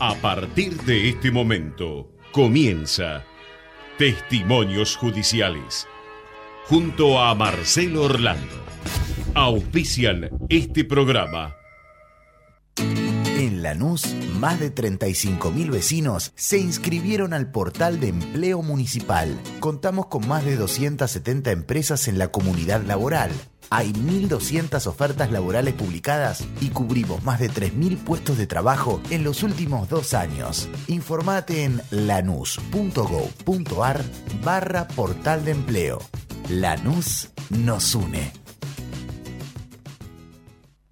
A partir de este momento comienza Testimonios Judiciales junto a Marcelo Orlando. Auspician este programa. En Lanús, más de 35.000 vecinos se inscribieron al portal de empleo municipal. Contamos con más de 270 empresas en la comunidad laboral hay 1.200 ofertas laborales publicadas y cubrimos más de 3.000 puestos de trabajo en los últimos dos años. Informate en lanus.gov.ar barra portal de empleo. Lanús nos une.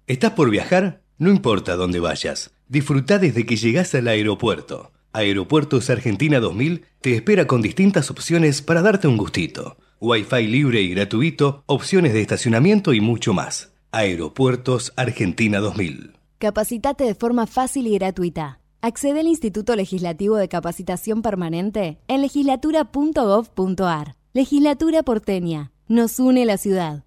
¿Estás por viajar? No importa dónde vayas. Disfruta desde que llegas al aeropuerto. Aeropuertos Argentina 2000 te espera con distintas opciones para darte un gustito Wi-Fi libre y gratuito, opciones de estacionamiento y mucho más. Aeropuertos Argentina 2000. Capacitate de forma fácil y gratuita. Accede al Instituto Legislativo de Capacitación Permanente en legislatura.gov.ar. Legislatura porteña. Nos une la ciudad.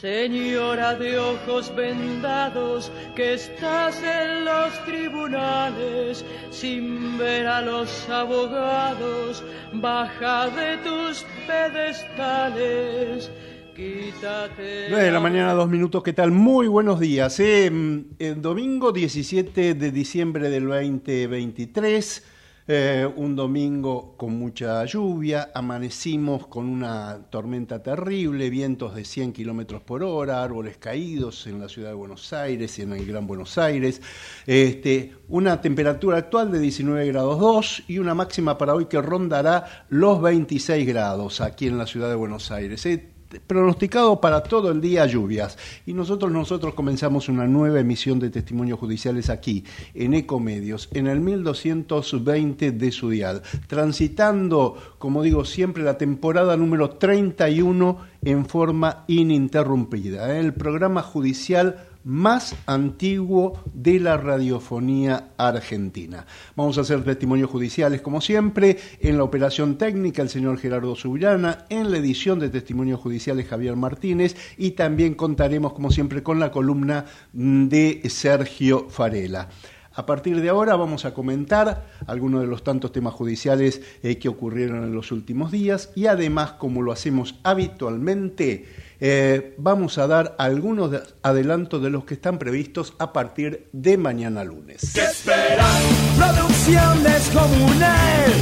Señora de ojos vendados, que estás en los tribunales sin ver a los abogados, baja de tus pedestales. Quítate 9 de la mañana, dos minutos, ¿qué tal? Muy buenos días. Eh, el domingo 17 de diciembre del 2023 eh, un domingo con mucha lluvia, amanecimos con una tormenta terrible, vientos de 100 kilómetros por hora, árboles caídos en la ciudad de Buenos Aires y en el Gran Buenos Aires. Este, una temperatura actual de 19 grados 2 y una máxima para hoy que rondará los 26 grados aquí en la ciudad de Buenos Aires. Eh, pronosticado para todo el día lluvias. Y nosotros, nosotros comenzamos una nueva emisión de testimonios judiciales aquí, en Ecomedios, en el 1220 de su dial, transitando, como digo siempre, la temporada número 31 en forma ininterrumpida. El programa judicial más antiguo de la radiofonía argentina. Vamos a hacer testimonios judiciales como siempre, en la operación técnica el señor Gerardo Subirana, en la edición de testimonios judiciales Javier Martínez y también contaremos como siempre con la columna de Sergio Farela. A partir de ahora vamos a comentar algunos de los tantos temas judiciales eh, que ocurrieron en los últimos días y además, como lo hacemos habitualmente, eh, vamos a dar algunos adelantos de los que están previstos a partir de mañana lunes. ¿Qué esperas? Producción descomunal.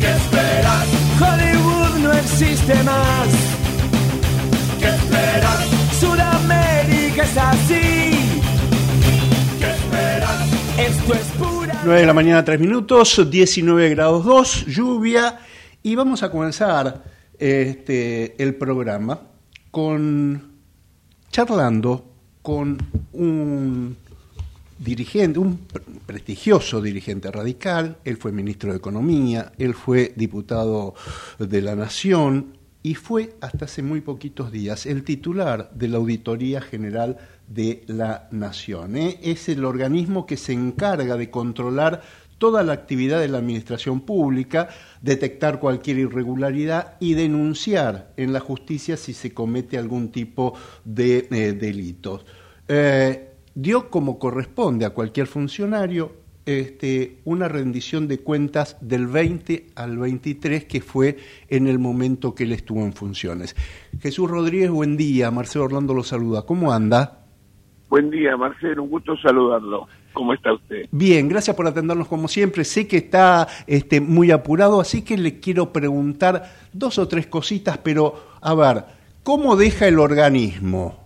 ¿Qué esperas? Hollywood no existe más. ¿Qué esperas? Sudamérica es así. ¿Qué esperas? Esto es pura. 9 de la mañana, 3 minutos, 19 grados 2, lluvia. Y vamos a comenzar este, el programa con charlando con un dirigente, un prestigioso dirigente radical, él fue ministro de Economía, él fue diputado de la Nación y fue hasta hace muy poquitos días el titular de la Auditoría General de la Nación. ¿eh? Es el organismo que se encarga de controlar toda la actividad de la administración pública, detectar cualquier irregularidad y denunciar en la justicia si se comete algún tipo de eh, delito. Eh, dio como corresponde a cualquier funcionario este, una rendición de cuentas del 20 al 23, que fue en el momento que él estuvo en funciones. Jesús Rodríguez, buen día. Marcelo Orlando lo saluda. ¿Cómo anda? Buen día, Marcelo. Un gusto saludarlo. ¿Cómo está usted? Bien, gracias por atendernos como siempre. Sé que está este, muy apurado, así que le quiero preguntar dos o tres cositas, pero a ver, ¿cómo deja el organismo?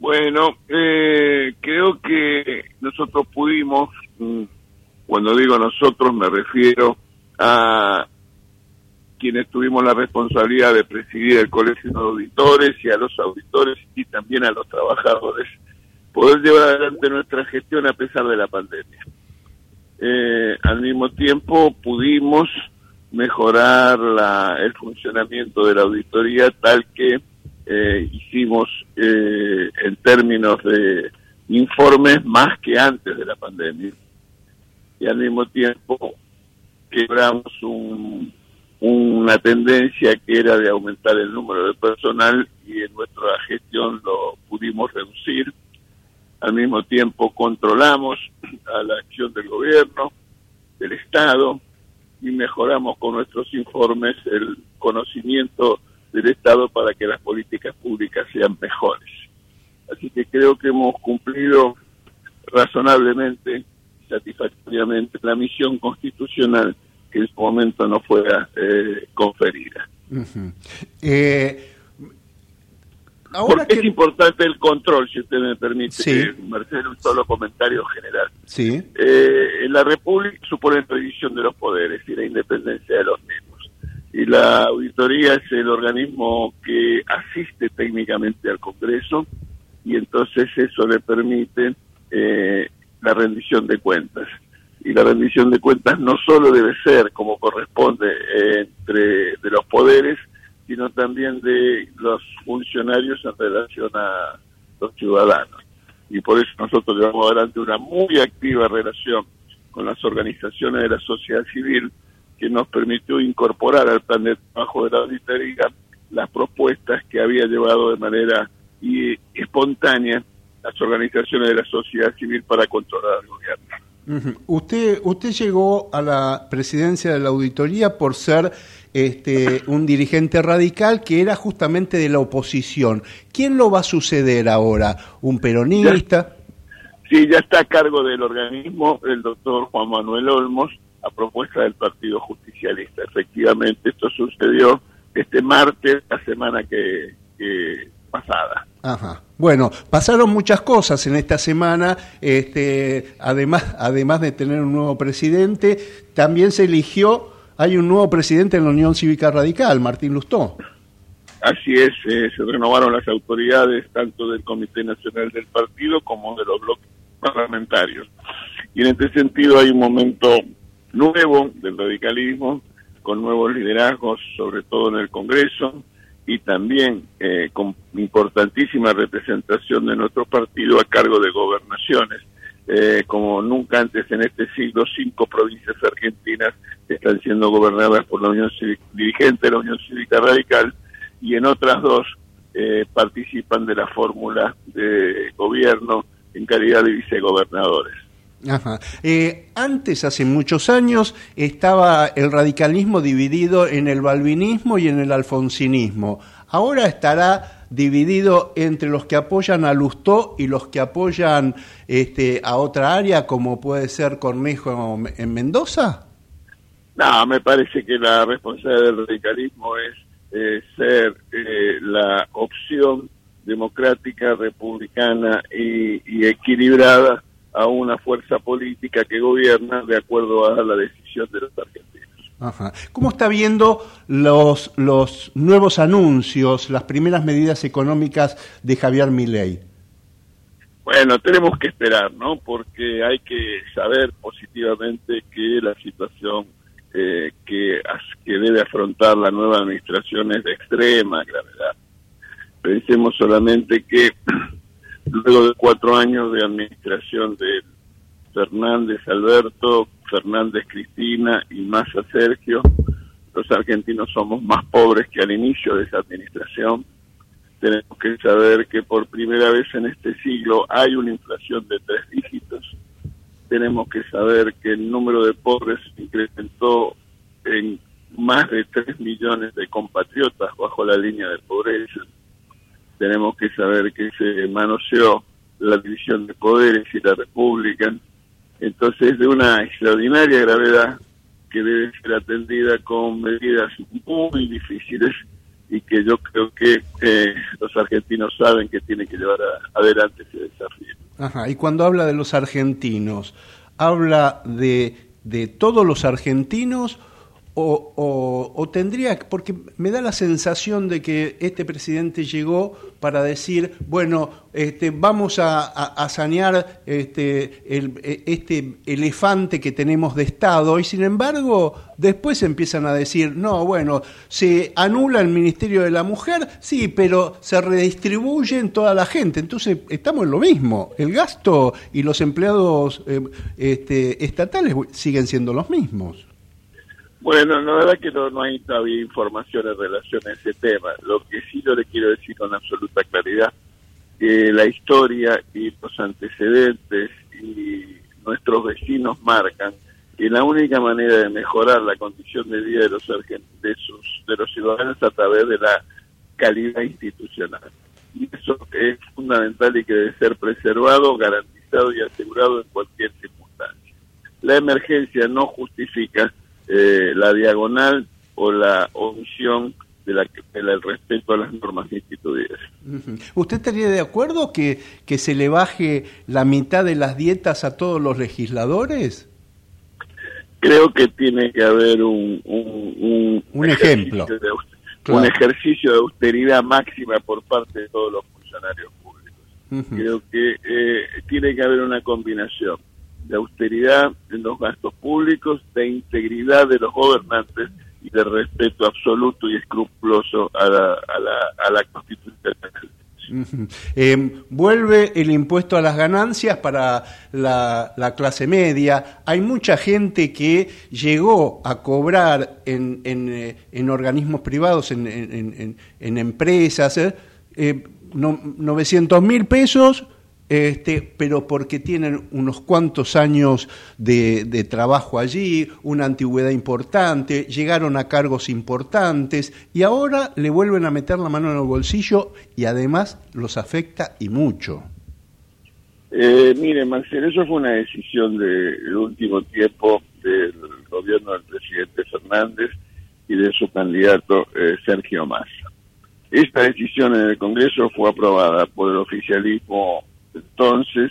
Bueno, eh, creo que nosotros pudimos, mm, cuando digo nosotros me refiero a quienes tuvimos la responsabilidad de presidir el Colegio de Auditores y a los auditores y también a los trabajadores, poder llevar adelante nuestra gestión a pesar de la pandemia. Eh, al mismo tiempo pudimos mejorar la, el funcionamiento de la auditoría tal que eh, hicimos eh, en términos de informes más que antes de la pandemia. Y al mismo tiempo quebramos un, una tendencia que era de aumentar el número de personal y en nuestra gestión lo pudimos reducir. Al mismo tiempo controlamos a la acción del gobierno, del Estado, y mejoramos con nuestros informes el conocimiento del Estado para que las políticas públicas sean mejores. Así que creo que hemos cumplido razonablemente, satisfactoriamente la misión constitucional que en su momento no fuera eh, conferida. Porque es importante el control, si usted me permite, sí. Marcelo, un solo comentario general. Sí. Eh, la República supone la división de los poderes y la independencia de los mismos. Y la auditoría es el organismo que asiste técnicamente al Congreso y entonces eso le permite eh, la rendición de cuentas. Y la rendición de cuentas no solo debe ser como corresponde eh, entre de los poderes, sino también de los funcionarios en relación a los ciudadanos. Y por eso nosotros llevamos adelante una muy activa relación con las organizaciones de la sociedad civil que nos permitió incorporar al plan de trabajo de la auditoría las propuestas que había llevado de manera y espontánea las organizaciones de la sociedad civil para controlar al gobierno. Usted usted llegó a la presidencia de la auditoría por ser este, un dirigente radical que era justamente de la oposición. ¿Quién lo va a suceder ahora? ¿Un peronista? sí, ya está a cargo del organismo el doctor Juan Manuel Olmos a propuesta del Partido Justicialista. Efectivamente, esto sucedió este martes, la semana que, que pasada. Ajá. Bueno, pasaron muchas cosas en esta semana. Este, además, además de tener un nuevo presidente, también se eligió, hay un nuevo presidente en la Unión Cívica Radical, Martín Lustó. Así es, eh, se renovaron las autoridades tanto del Comité Nacional del Partido como de los bloques parlamentarios. Y en este sentido hay un momento nuevo del radicalismo, con nuevos liderazgos, sobre todo en el Congreso, y también eh, con importantísima representación de nuestro partido a cargo de gobernaciones. Eh, como nunca antes en este siglo, cinco provincias argentinas están siendo gobernadas por la Unión Cívica, dirigente de la Unión Cívica Radical y en otras dos eh, participan de la fórmula de gobierno en calidad de vicegobernadores. Ajá. Eh, antes, hace muchos años, estaba el radicalismo dividido en el balvinismo y en el alfonsinismo. Ahora estará dividido entre los que apoyan a Lustó y los que apoyan este, a otra área, como puede ser Cornejo en Mendoza. No, me parece que la responsabilidad del radicalismo es eh, ser eh, la opción democrática, republicana y, y equilibrada a una fuerza política que gobierna de acuerdo a la decisión de los argentinos. Ajá. ¿Cómo está viendo los, los nuevos anuncios, las primeras medidas económicas de Javier Milei? Bueno, tenemos que esperar, ¿no? Porque hay que saber positivamente que la situación eh, que, que debe afrontar la nueva administración es de extrema gravedad. Pensemos solamente que luego de cuatro años de administración de Fernández Alberto, Fernández Cristina y Massa Sergio, los argentinos somos más pobres que al inicio de esa administración. Tenemos que saber que por primera vez en este siglo hay una inflación de tres dígitos. Tenemos que saber que el número de pobres incrementó en más de tres millones de compatriotas bajo la línea de pobreza tenemos que saber que se manoseó la división de poderes y la república. Entonces, de una extraordinaria gravedad que debe ser atendida con medidas muy difíciles y que yo creo que eh, los argentinos saben que tienen que llevar adelante ese desafío. Ajá, y cuando habla de los argentinos, ¿habla de, de todos los argentinos o, o, tendría, porque me da la sensación de que este presidente llegó para decir, bueno, este, vamos a, sanear este, este elefante que tenemos de Estado, y sin embargo, después empiezan a decir, no, bueno, se anula el Ministerio de la Mujer, sí, pero se redistribuye en toda la gente. Entonces, estamos en lo mismo. El gasto y los empleados eh, este, estatales siguen siendo los mismos. Bueno, la verdad que no, hay todavía información en relación a ese tema. Lo que sí yo le quiero decir con absoluta claridad, que la historia y los antecedentes y nuestros vecinos marcan que la única manera de mejorar la condición de vida de los de sus de los ciudadanos es a través de la calidad institucional. Y eso es fundamental y que debe ser preservado, garantizado y asegurado en cualquier circunstancia. La emergencia no justifica eh, la diagonal o la omisión de la, del respeto a las normas institucionales. ¿Usted estaría de acuerdo que, que se le baje la mitad de las dietas a todos los legisladores? Creo que tiene que haber un, un, un, ejemplo. Un ejercicio de austeridad máxima por parte de todos los funcionarios públicos. Creo que eh, tiene que haber una combinación de austeridad en los gastos públicos, de integridad de los gobernantes y de respeto absoluto y escrupuloso a la, a la, a la Constitución. Eh, vuelve el impuesto a las ganancias para la, la, clase media. Hay mucha gente que llegó a cobrar en, en, eh, en organismos privados, en, en empresas, eh, 900 eh, mil pesos este, pero porque tienen unos cuantos años de, trabajo allí, una antigüedad importante, llegaron a cargos importantes y ahora le vuelven a meter la mano en el bolsillo y además los afecta y mucho. Eh, mire, Marcelo, eso fue una decisión del último tiempo del gobierno del presidente Fernández y de su candidato eh, Sergio Massa. Esta decisión en el Congreso fue aprobada por el oficialismo entonces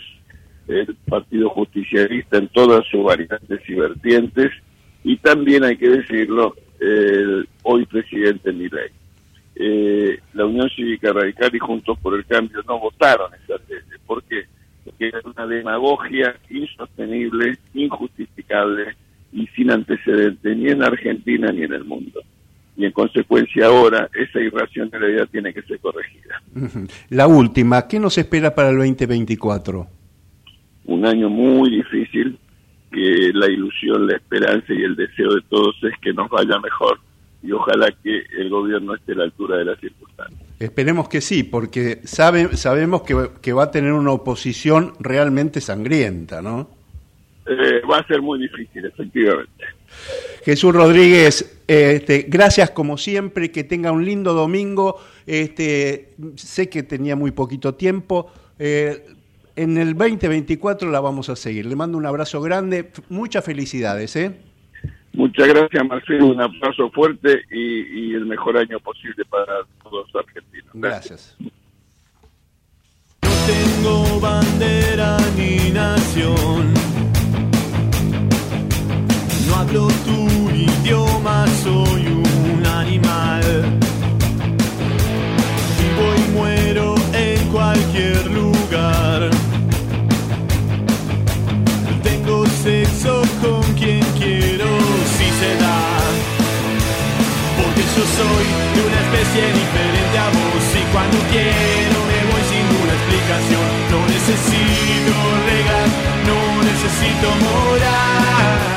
el Partido Justicialista en todas sus variantes y vertientes, y también hay que decirlo, el hoy presidente Milei. Eh, la Unión Cívica Radical y Juntos por el Cambio no votaron esa ley. ¿Por qué? Porque era una demagogia insostenible, injustificable y sin antecedentes ni en Argentina ni en el mundo y en consecuencia ahora esa irracionalidad tiene que ser corregida. La última, ¿qué nos espera para el 2024? Un año muy difícil, que la ilusión, la esperanza y el deseo de todos es que nos vaya mejor y ojalá que el gobierno esté a la altura de las circunstancias. Esperemos que sí, porque sabe, sabemos que, que va a tener una oposición realmente sangrienta, ¿no? Eh, va a ser muy difícil, efectivamente. Jesús Rodríguez, este, gracias como siempre, que tenga un lindo domingo. Este, sé que tenía muy poquito tiempo. Eh, en el 2024 la vamos a seguir. Le mando un abrazo grande, muchas felicidades. ¿eh? Muchas gracias, Marcelo. Un abrazo fuerte y, el mejor año posible para todos los argentinos. Gracias. No tengo bandera ni nación no hablo tu idioma, soy un animal. Vivo y muero en cualquier lugar. Tengo sexo con quien quiero, si se da. Porque yo soy de una especie diferente a vos y cuando quiero me voy sin una explicación. No necesito regar, no necesito morar.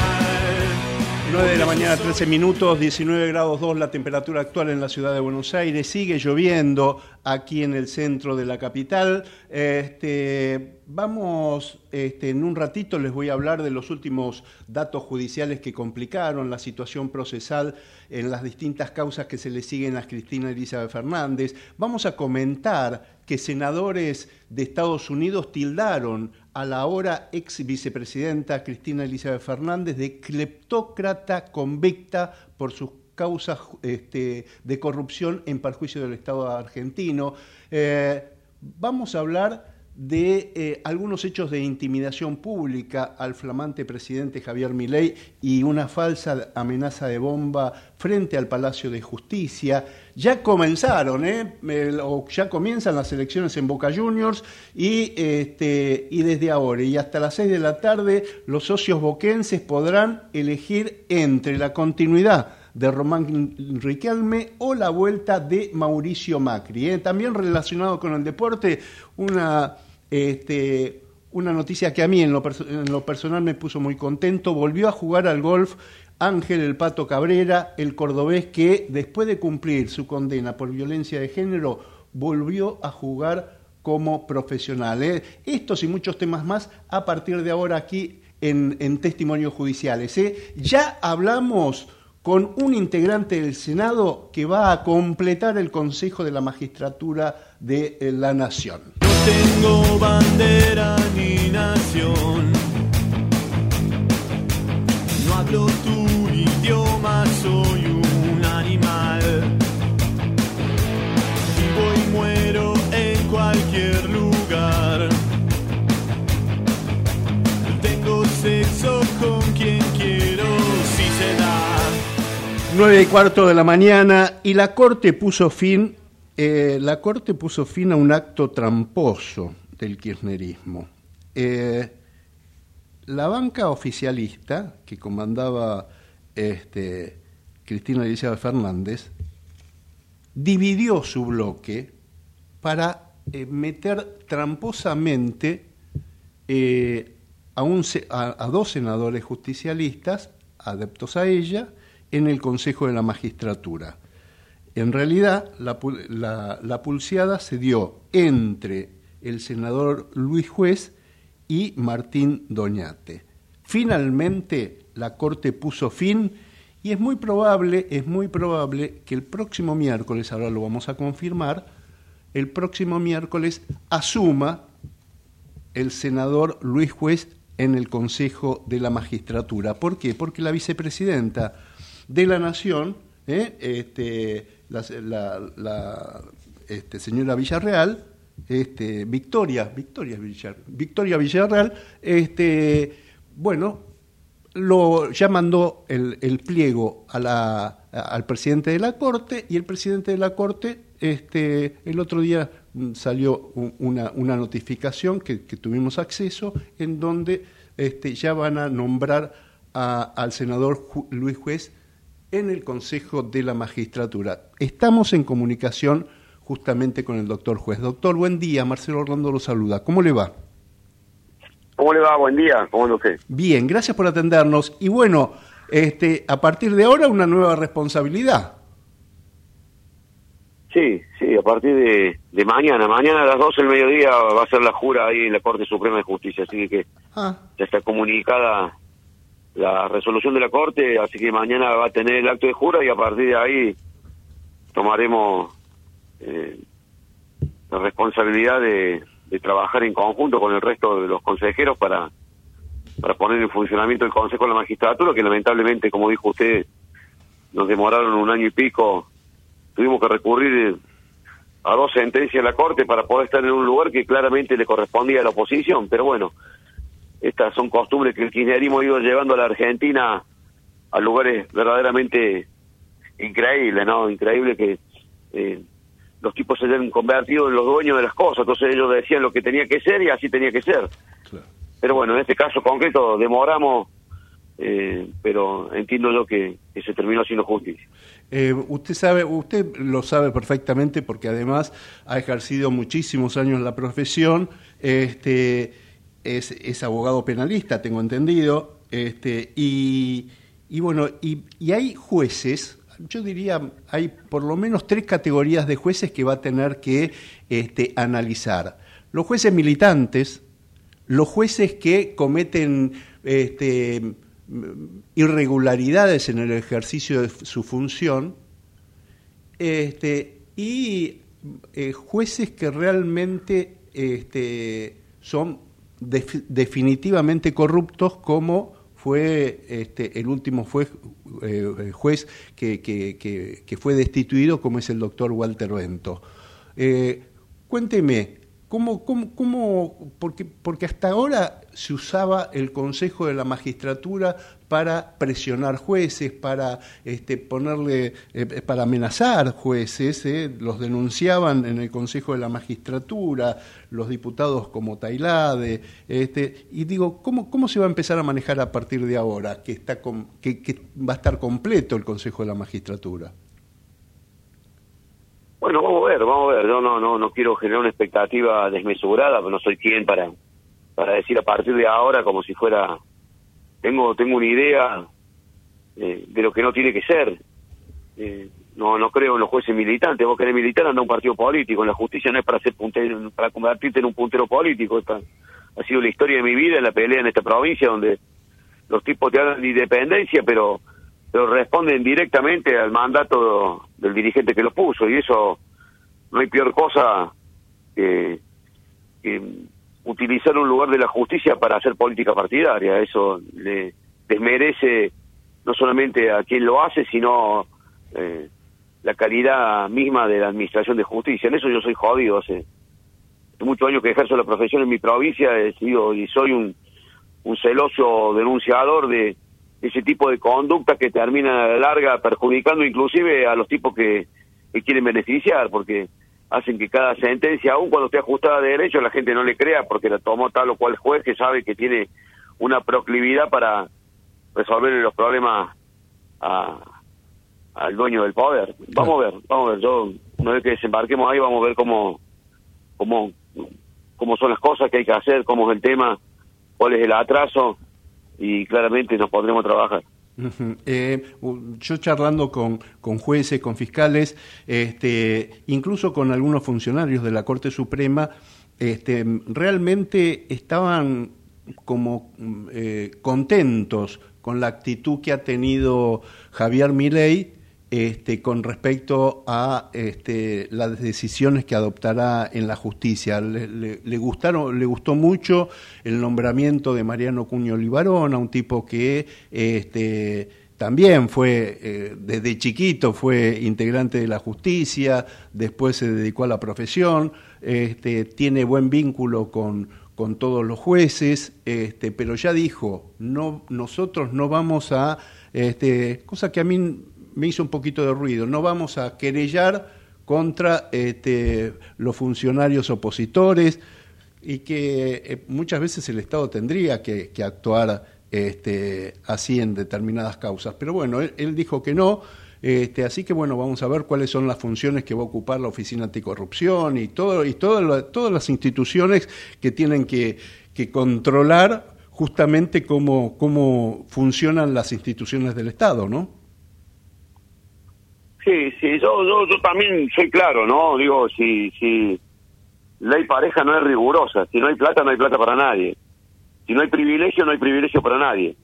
9 de la mañana, 13 minutos, 19 grados 2 la temperatura actual en la ciudad de Buenos Aires. Sigue lloviendo aquí en el centro de la capital. Este, vamos, este, en un ratito les voy a hablar de los últimos datos judiciales que complicaron la situación procesal en las distintas causas que se le siguen a Cristina Elizabeth Fernández. Vamos a comentar que senadores de Estados Unidos tildaron a la ahora ex vicepresidenta Cristina Elizabeth Fernández de cleptócrata convicta por sus causas este, de corrupción en perjuicio del Estado argentino. Eh, vamos a hablar de eh, algunos hechos de intimidación pública al flamante presidente Javier Milei y una falsa amenaza de bomba frente al Palacio de Justicia. Ya comenzaron, ¿eh? o ya comienzan las elecciones en Boca Juniors y, este, y desde ahora y hasta las seis de la tarde los socios boquenses podrán elegir entre la continuidad de Román Riquelme o la vuelta de Mauricio Macri. ¿eh? También relacionado con el deporte, una, este, una noticia que a mí en lo, en lo personal me puso muy contento, volvió a jugar al golf Ángel El Pato Cabrera, el cordobés que después de cumplir su condena por violencia de género, volvió a jugar como profesional. ¿eh? Estos y muchos temas más a partir de ahora aquí en, testimonios judiciales. ¿eh? Ya hablamos con un integrante del Senado que va a completar el Consejo de la Magistratura de eh, la Nación. No tengo bandera ni nación. No hablo tu idioma, soy un animal. Vivo y muero en cualquier lugar. Tengo sexo con quien quiero, si se da. 9 y cuarto de la mañana y la Corte puso fin, eh, la Corte puso fin a un acto tramposo del kirchnerismo. Eh, la banca oficialista que comandaba este, Cristina Elizabeth Fernández dividió su bloque para eh, meter tramposamente eh, a, dos senadores justicialistas, adeptos a ella, en el Consejo de la Magistratura. En realidad, la, la- la pulseada se dio entre el senador Luis Juez y Martín Doñate. Finalmente, la Corte puso fin y es muy probable, es muy probable que el próximo miércoles, ahora lo vamos a confirmar, el próximo miércoles asuma el senador Luis Juez en el Consejo de la Magistratura. ¿Por qué? Porque la vicepresidenta de la Nación, ¿eh? este, la, la- este, señora Villarreal, este, Victoria, Victoria, Villar- Victoria Villarreal, este, bueno, lo, ya mandó el, el pliego a la, al presidente de la Corte y el presidente de la Corte este, el otro día mm, salió un- una, notificación que, tuvimos acceso en donde este, ya van a nombrar a- al senador Luis Juez en el Consejo de la Magistratura. Estamos en comunicación justamente con el doctor Juez. Doctor, buen día. Marcelo Orlando lo saluda. ¿Cómo le va? ¿Cómo le va? Buen día. ¿Cómo usted? Bien, gracias por atendernos. Y bueno, este, a partir de ahora una nueva responsabilidad. Sí, sí, a partir de, de mañana. Mañana a las 12 del mediodía va a ser la jura ahí en la Corte Suprema de Justicia. Así que Ah, ya está comunicada la resolución de la Corte. Así que mañana va a tener el acto de jura y a partir de ahí tomaremos eh, la responsabilidad de, de trabajar en conjunto con el resto de los consejeros para, para poner en funcionamiento el Consejo de la Magistratura, que lamentablemente, como dijo usted, nos demoraron un año y pico. Tuvimos que recurrir eh, a dos sentencias de la Corte para poder estar en un lugar que claramente le correspondía a la oposición. Pero bueno, estas son costumbres que el kirchnerismo ha ido llevando a la Argentina a lugares verdaderamente increíbles, ¿no? Increíble que eh, los tipos se hayan convertido en los dueños de las cosas. Entonces ellos decían lo que tenía que ser y así tenía que ser. claro. Pero bueno, en este caso concreto demoramos, eh, pero entiendo yo que, que se terminó haciendo justicia. Eh, usted sabe, usted lo sabe perfectamente porque además ha ejercido muchísimos años la profesión. Este es, es abogado penalista, tengo entendido. Este y, y bueno, y, y hay jueces. Yo diría, hay por lo menos tres categorías de jueces que va a tener que este, analizar. Los jueces militantes, los jueces que cometen este, irregularidades en el ejercicio de su función este, y eh, jueces que realmente este, son def- definitivamente corruptos como fue este, el último juez, eh, que fue destituido como es el doctor Walter Bento. Eh, cuénteme, ¿Cómo, cómo, cómo, porque, porque hasta ahora se usaba el Consejo de la Magistratura para presionar jueces, para este, ponerle, eh, para amenazar jueces, eh, los denunciaban en el Consejo de la Magistratura, los diputados como Tailade, este, y digo, ¿cómo, ¿cómo se va a empezar a manejar a partir de ahora, que, está que, que va a estar completo el Consejo de la Magistratura? Bueno, vamos a ver, vamos a ver. Yo no, no, no quiero generar una expectativa desmesurada, pero no soy quien para, para decir a partir de ahora como si fuera. Tengo, tengo una idea eh, de lo que no tiene que ser. Eh, no, no creo en los jueces militantes. Vos querés militar, anda a un partido político. En la justicia no es para ser puntero, para convertirte en un puntero político. ha sido la historia de mi vida en la pelea en esta provincia, donde los tipos te hablan de independencia, pero pero responden directamente al mandato del dirigente que los puso y eso no hay peor cosa que, utilizar un lugar de la justicia para hacer política partidaria. Eso le desmerece no solamente a quien lo hace, sino eh, la calidad misma de la administración de justicia. En eso yo soy jodido. Hace, muchos años que ejerzo la profesión en mi provincia he sido y soy un, un celoso denunciador de ese tipo de conducta que termina a la larga perjudicando inclusive a los tipos que, quieren beneficiar, porque hacen que cada sentencia, aun cuando esté ajustada de derecho, la gente no le crea porque la tomó tal o cual juez que sabe que tiene una proclividad para resolver los problemas al dueño del poder. Vamos a ver, vamos a ver. Yo, una vez que desembarquemos ahí, vamos a ver cómo, cómo, cómo son las cosas que hay que hacer, cómo es el tema, cuál es el atraso y claramente nos podremos trabajar. Eh, yo charlando con, con, jueces, con fiscales, este, incluso con algunos funcionarios de la Corte Suprema, este, realmente estaban como eh, contentos con la actitud que ha tenido Javier Milei este, con respecto a este, las decisiones que adoptará en la justicia. Le, gustaron, le gustó mucho el nombramiento de Mariano Cuño Libarón, un tipo que este, también fue, eh, desde chiquito fue integrante de la justicia, después se dedicó a la profesión, este, tiene buen vínculo con, con todos los jueces, este, pero ya dijo, no, nosotros no vamos a, este, cosa que a mí me hizo un poquito de ruido. No vamos a querellar contra este, los funcionarios opositores y que eh, muchas veces el Estado tendría que, actuar este, así en determinadas causas. Pero bueno, él, dijo que no. Este, así que bueno, vamos a ver cuáles son las funciones que va a ocupar la Oficina Anticorrupción y, todo, y todas las instituciones que tienen que, controlar justamente cómo, cómo funcionan las instituciones del Estado, ¿no? Sí, sí, yo, yo, yo también soy claro, ¿no? Digo, si, si ley pareja no es rigurosa, si no hay plata, no hay plata para nadie. Si no hay privilegio, no hay privilegio para nadie.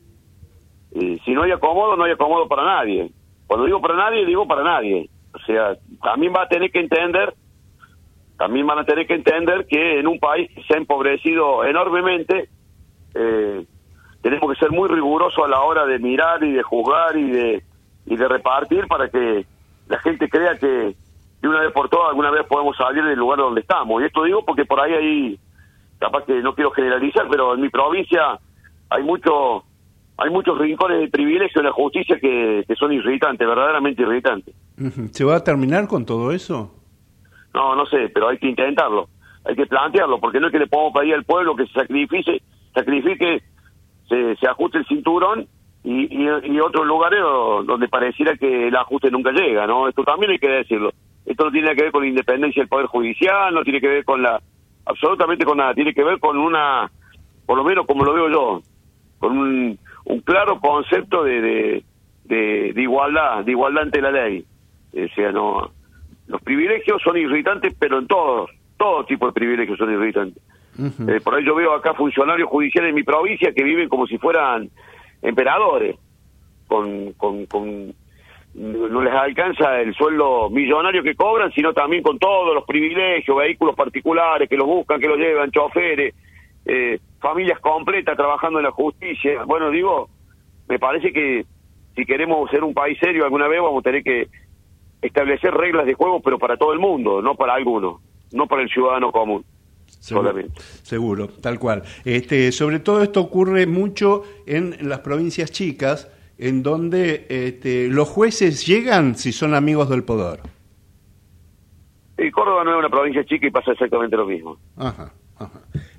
si no hay acomodo, no hay acomodo para nadie. Cuando digo para nadie, digo para nadie. O sea, también va a tener que entender, también van a tener que entender que en un país que se ha empobrecido enormemente, eh, tenemos que ser muy rigurosos a la hora de mirar y de juzgar y de, y de repartir para que la gente crea que de una vez por todas alguna vez podemos salir del lugar donde estamos. Y esto digo porque por ahí hay, capaz que no quiero generalizar, pero en mi provincia hay mucho hay muchos rincones de privilegio en la justicia que, son irritantes, verdaderamente irritantes. ¿Se va a terminar con todo eso? No, no sé, pero hay que intentarlo, hay que plantearlo, porque no es que le podamos pedir al pueblo que se sacrifique, sacrifique, se, se ajuste el cinturón y, y, otros lugares donde pareciera que el ajuste nunca llega, ¿no? Esto también hay que decirlo. Esto no tiene que ver con la independencia del Poder Judicial, no tiene que ver con la... absolutamente con nada, tiene que ver con una, por lo menos como lo veo yo, con un, un claro concepto de, de, de, igualdad, de igualdad ante la ley. O sea, no... Los privilegios son irritantes, pero en todos, todo tipo de privilegios son irritantes. Eh, por ahí yo veo acá funcionarios judiciales en mi provincia que viven como si fueran emperadores, con, con, con no les alcanza el sueldo millonario que cobran, sino también con todos los privilegios, vehículos particulares que los buscan, que los llevan, choferes, eh, familias completas trabajando en la justicia. Bueno, digo, me parece que si queremos ser un país serio alguna vez vamos a tener que establecer reglas de juego, pero para todo el mundo, no para algunos, no para el ciudadano común. Solamente. Seguro, tal cual. Este, sobre todo esto ocurre mucho en, las provincias chicas, en donde este, los jueces llegan si son amigos del poder. Y Córdoba no es una provincia chica y pasa exactamente lo mismo. Ajá.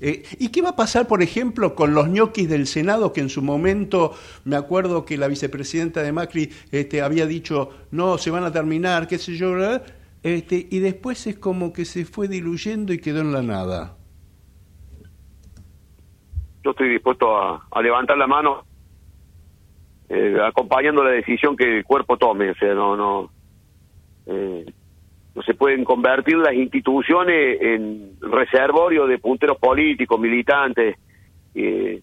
Eh, ¿Y qué va a pasar, por ejemplo, con los ñoquis del Senado, que en su momento, me acuerdo que la vicepresidenta de Macri este, había dicho, no, se van a terminar, qué sé yo, Este, y después es como que se fue diluyendo y quedó en la nada? Yo estoy dispuesto a, levantar la mano, eh, acompañando la decisión que el cuerpo tome, o sea, no, no... Eh, no se pueden convertir las instituciones en reservorio de punteros políticos, militantes, eh,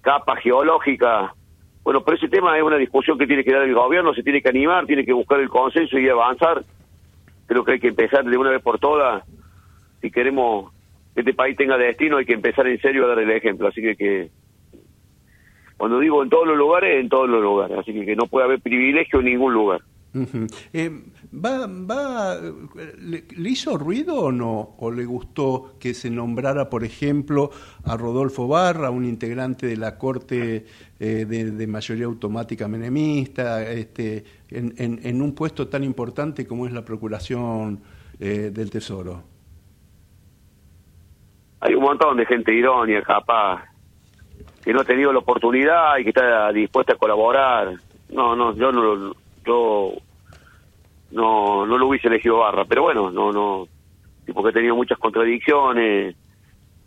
capas geológicas. Bueno, pero ese tema es una discusión que tiene que dar el gobierno, se tiene que animar, tiene que buscar el consenso y avanzar. Creo que hay que empezar de una vez por todas. Si queremos que este país tenga destino, hay que empezar en serio a dar el ejemplo. Así que, cuando digo en todos los lugares, en todos los lugares. Así que, que no puede haber privilegio en ningún lugar. Eh, ¿va, va, le, hizo ruido o no? ¿O le gustó que se nombrara, por ejemplo, a Rodolfo Barra, un integrante de la Corte eh, de, mayoría automática menemista, este, en, un puesto tan importante como es la Procuración eh, del Tesoro? Hay un montón de gente irónica, capaz, que no ha tenido la oportunidad y que está dispuesta a colaborar. No, no, yo no lo yo no no lo hubiese elegido Barra, pero bueno, no no porque he tenido muchas contradicciones,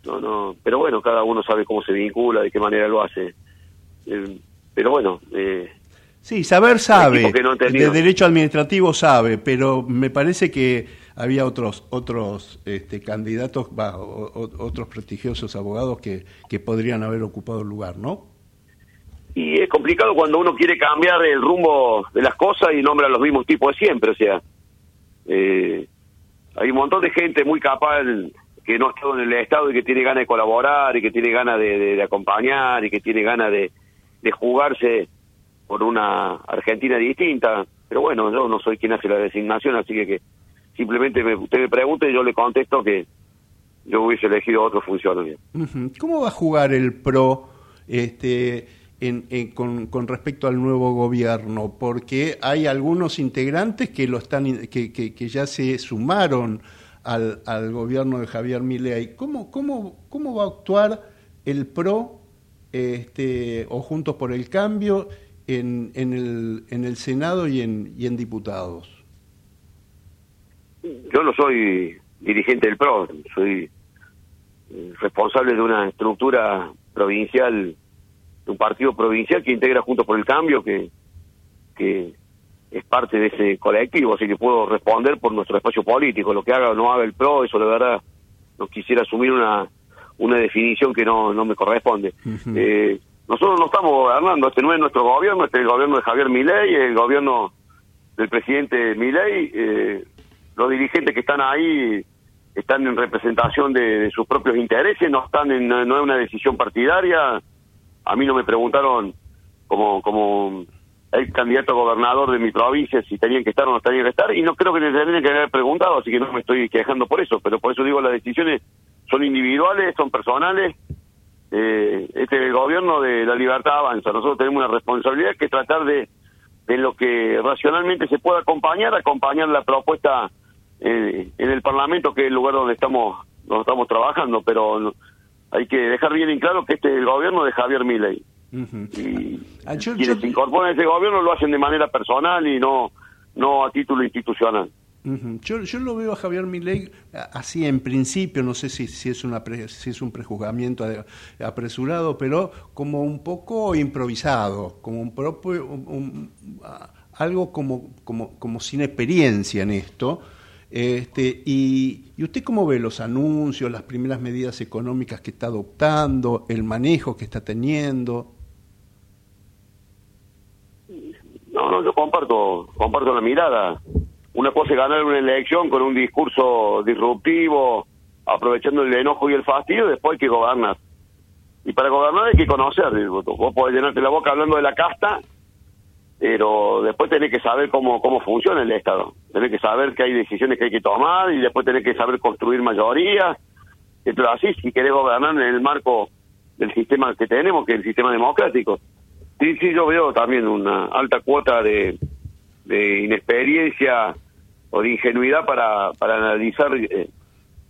no no, pero bueno, cada uno sabe cómo se vincula, de qué manera lo hace. Eh, pero bueno, eh, Sí, saber sabe, de derecho administrativo sabe, pero me parece que había otros otros este, candidatos, otros prestigiosos abogados que, que podrían haber ocupado el lugar, ¿no? Y es complicado cuando uno quiere cambiar el rumbo de las cosas y nombra los mismos tipos de siempre, o sea, eh, hay un montón de gente muy capaz que no ha estado en el Estado y que tiene ganas de colaborar y que tiene ganas de, acompañar y que tiene ganas de, jugarse por una Argentina distinta, pero bueno, yo no soy quien hace la designación, así que, simplemente usted me pregunte y yo le contesto que yo hubiese elegido otro funcionario. ¿Cómo va a jugar el PRO este con, respecto al nuevo gobierno, porque hay algunos integrantes que lo están que, que, ya se sumaron al, al gobierno de Javier Milei. ¿Cómo, cómo, cómo va a actuar el PRO este, o Juntos por el Cambio en, en, el, en el Senado y en, y en diputados? Yo no soy dirigente del PRO, soy responsable de una estructura provincial un partido provincial que integra Juntos por el Cambio, que, que es parte de ese colectivo, así que puedo responder por nuestro espacio político. Lo que haga o no haga el PRO, eso de verdad no quisiera asumir una, una definición que no, no me corresponde. eh, nosotros no estamos gobernando, este no es nuestro gobierno, este es el gobierno de Javier Milei, el gobierno del presidente Milei. Eh, los dirigentes que están ahí están en representación de, sus propios intereses, no están en, no es una decisión partidaria a mí no me preguntaron como como el candidato a gobernador de mi provincia si tenían que estar o no tenían que estar y no creo que les tendrían que haber preguntado, así que no me estoy quejando por eso, pero por eso digo las decisiones son individuales, son personales. Eh, este es el gobierno de la libertad avanza. Nosotros tenemos una responsabilidad que tratar de, de lo que racionalmente se pueda acompañar, acompañar la propuesta eh, en el Parlamento, que es el lugar donde estamos, donde estamos trabajando, pero hay que dejar bien en claro que este es el gobierno de Javier Milei. Y ah, quienes se incorporan a ese gobierno lo hacen de manera personal y no, no a título institucional. yo, yo lo veo a Javier Milei así en principio, no sé si, si, es, una si es un prejuzgamiento apresurado, pero como un poco improvisado, como un propio, algo como, como, como sin experiencia en esto. Este, y, usted cómo ve los anuncios, las primeras medidas económicas que está adoptando, el manejo que está teniendo? No, no, yo comparto, comparto la mirada. Una cosa es ganar una elección con un discurso disruptivo, aprovechando el enojo y el fastidio, después hay que gobernar. Y para gobernar hay que conocer. Vos podés llenarte la boca hablando de la casta pero después tenés que saber cómo, cómo funciona el Estado. Tenés que saber que hay decisiones que hay que tomar y después tenés que saber construir mayoría Esto es así, si querés gobernar en el marco del sistema que tenemos, que es el sistema democrático. Sí, sí, yo veo también una alta cuota de, de inexperiencia o de ingenuidad para, para analizar eh,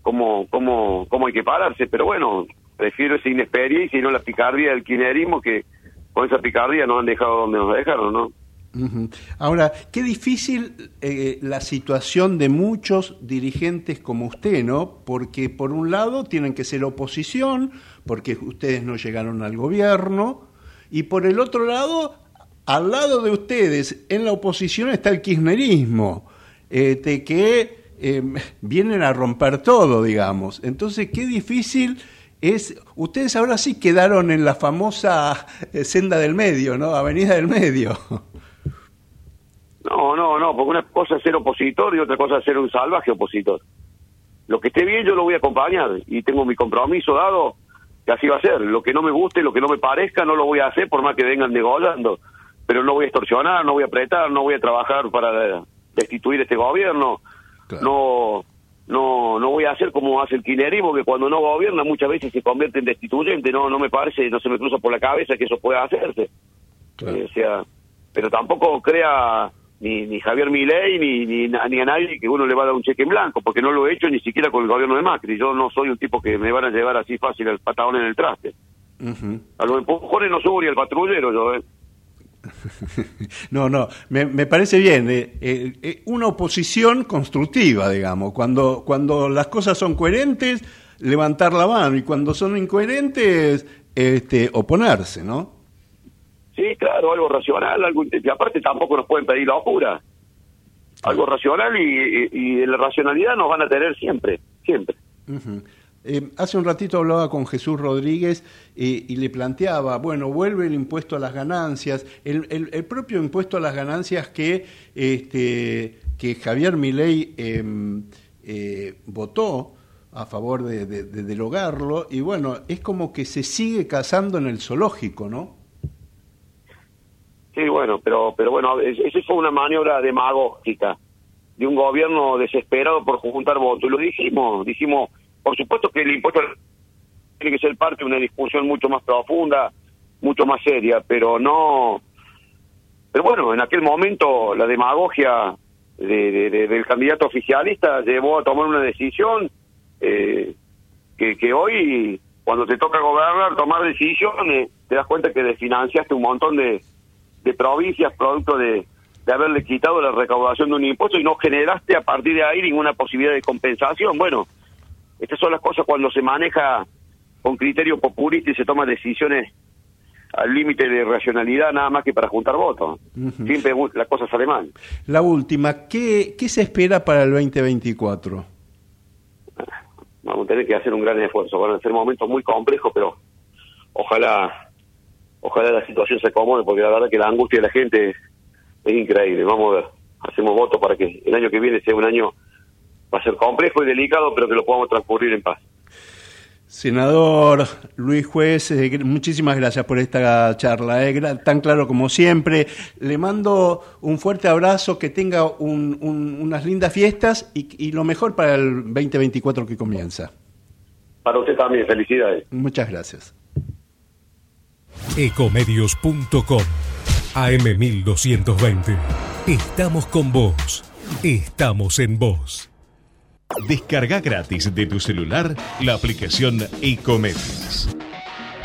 cómo, cómo, cómo hay que pararse, pero bueno, prefiero esa inexperiencia y no la picardía del kirchnerismo que con esa picardía nos han dejado donde nos dejaron, ¿no? Ahora, qué difícil eh, la situación de muchos dirigentes como usted, ¿no? Porque por un lado tienen que ser oposición, porque ustedes no llegaron al gobierno, y por el otro lado, al lado de ustedes, en la oposición está el kirchnerismo, este, que eh, vienen a romper todo, digamos. Entonces, qué difícil es... Ustedes ahora sí quedaron en la famosa eh, senda del medio, ¿no? Avenida del medio. No, no, no, porque una cosa es ser opositor y otra cosa es ser un salvaje opositor. Lo que esté bien yo lo voy a acompañar y tengo mi compromiso dado que así va a ser. Lo que no me guste, lo que no me parezca, no lo voy a hacer por más que vengan degollando. Pero no voy a extorsionar, no voy a apretar, no voy a trabajar para destituir este gobierno. No no no voy a hacer como hace el kirchnerismo que cuando no gobierna muchas veces se convierte en destituyente. No no me parece, no se me cruza por la cabeza que eso pueda hacerse. Eh, o sea, pero tampoco crea ni, ni Javier Milei ni, ni, ni a nadie que uno le va a dar un cheque en blanco, porque no lo he hecho ni siquiera con el gobierno de Macri. Yo no soy un tipo que me van a llevar así fácil al patadón en el traste. A los empujones no subo ni al patrullero yo, ¿eh? No, no, me, me parece bien. eh, eh, eh, una oposición constructiva, digamos. Cuando, cuando las cosas son coherentes, levantar la mano. Y cuando son incoherentes, este, oponerse, ¿no? Sí, claro, algo racional, algo y aparte tampoco nos pueden pedir locura. Algo racional y, y, la racionalidad nos van a tener siempre, siempre. Eh, hace un ratito hablaba con Jesús Rodríguez eh, y le planteaba, bueno, vuelve el impuesto a las ganancias, el, el- propio impuesto a las ganancias que, este, que Javier Milei eh, eh, votó a favor de, de- y bueno, es como que se sigue cazando en el zoológico, ¿no? Sí, bueno, pero pero bueno, es- eso fue una maniobra demagógica de un gobierno desesperado por juntar votos. Lo dijimos, dijimos, por supuesto que el impuesto tiene que ser parte de una discusión mucho más profunda, mucho más seria, pero no... Pero bueno, en aquel momento la demagogia de- de- de- del candidato oficialista llevó a tomar una decisión eh, que, que hoy, cuando te toca gobernar, tomar decisiones, te das cuenta que desfinanciaste un montón de, de provincias producto de, de haberle quitado la recaudación de un impuesto y no generaste a partir de ahí ninguna posibilidad de compensación. Bueno, estas son las cosas cuando se maneja con criterio populista y se toman decisiones al límite de racionalidad nada más que para juntar votos. Ujú. Siempre la cosa sale mal. La última, ¿qué, qué se espera para el 2024? Vamos a tener que hacer un gran esfuerzo. Van a ser momentos muy complejos, pero ojalá ojalá la situación se acomode, porque la verdad que la angustia de la gente es, es increíble. Vamos a ver, hacemos votos para que el año que viene sea un año, va a ser complejo y delicado, pero que lo podamos transcurrir en paz. Senador Luis Juez, eh, muchísimas gracias por esta charla, eh, tan claro como siempre. Le mando un fuerte abrazo, que tenga un- un- unas lindas fiestas y, y lo mejor para el 2024 que comienza. Para usted también, felicidades. Muchas gracias. Ecomedios.com AM1220. Estamos con vos. Estamos en vos. Descarga gratis de tu celular la aplicación Ecomedios.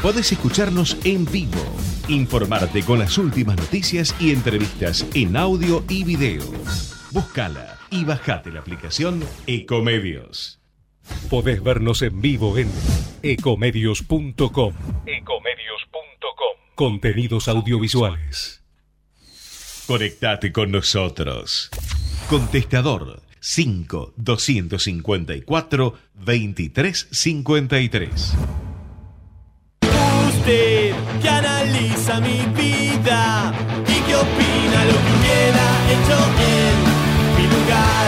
Podés escucharnos en vivo, informarte con las últimas noticias y entrevistas en audio y video. Búscala y bajate la aplicación Ecomedios. Podés vernos en vivo en ecomedios.com. Ecomedios.com. Contenidos audiovisuales. Conectate con nosotros. Contestador 5 254 2353. Usted que analiza mi vida y que opina lo que hubiera hecho en mi lugar.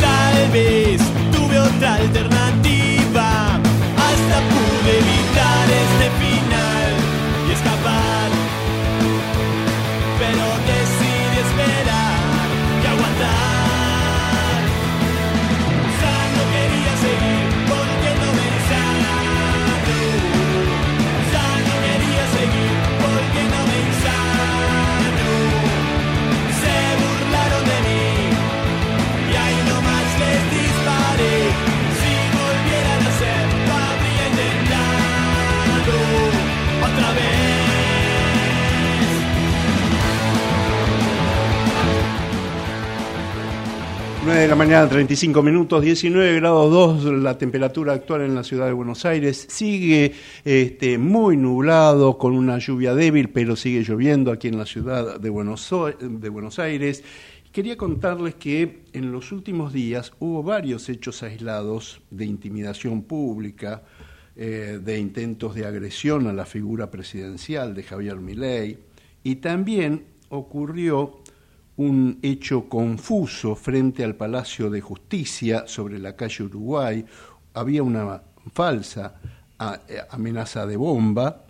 Tal vez tuve otra alternativa, hasta pude evitar 9 de la mañana, 35 minutos, 19 grados 2 la temperatura actual en la ciudad de Buenos Aires. Sigue este, muy nublado, con una lluvia débil, pero sigue lloviendo aquí en la ciudad de Buenos, de Buenos Aires. Quería contarles que en los últimos días hubo varios hechos aislados de intimidación pública, eh, de intentos de agresión a la figura presidencial de Javier Milei, y también ocurrió un hecho confuso frente al Palacio de Justicia sobre la calle Uruguay. Había una falsa eh, amenaza de bomba.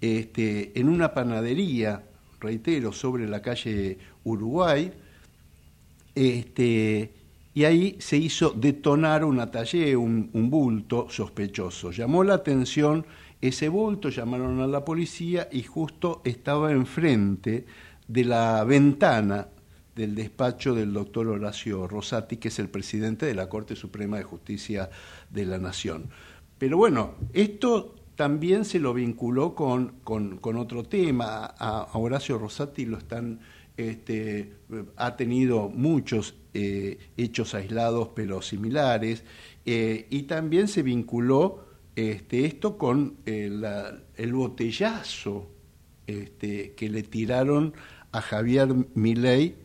Este, en una panadería, reitero, sobre la calle Uruguay, este, y ahí se hizo detonar una talle, un, un bulto sospechoso. Llamó la atención ese bulto, llamaron a la policía y justo estaba enfrente de la ventana del despacho del doctor Horacio Rosati, que es el presidente de la Corte Suprema de Justicia de la Nación. Pero bueno, esto también se lo vinculó con, con, otro tema. A, Horacio Rosati lo están, este, ha tenido muchos eh, hechos aislados pero similares, eh, y también se vinculó este, esto con el botellazo este, que le tiraron a Javier Milei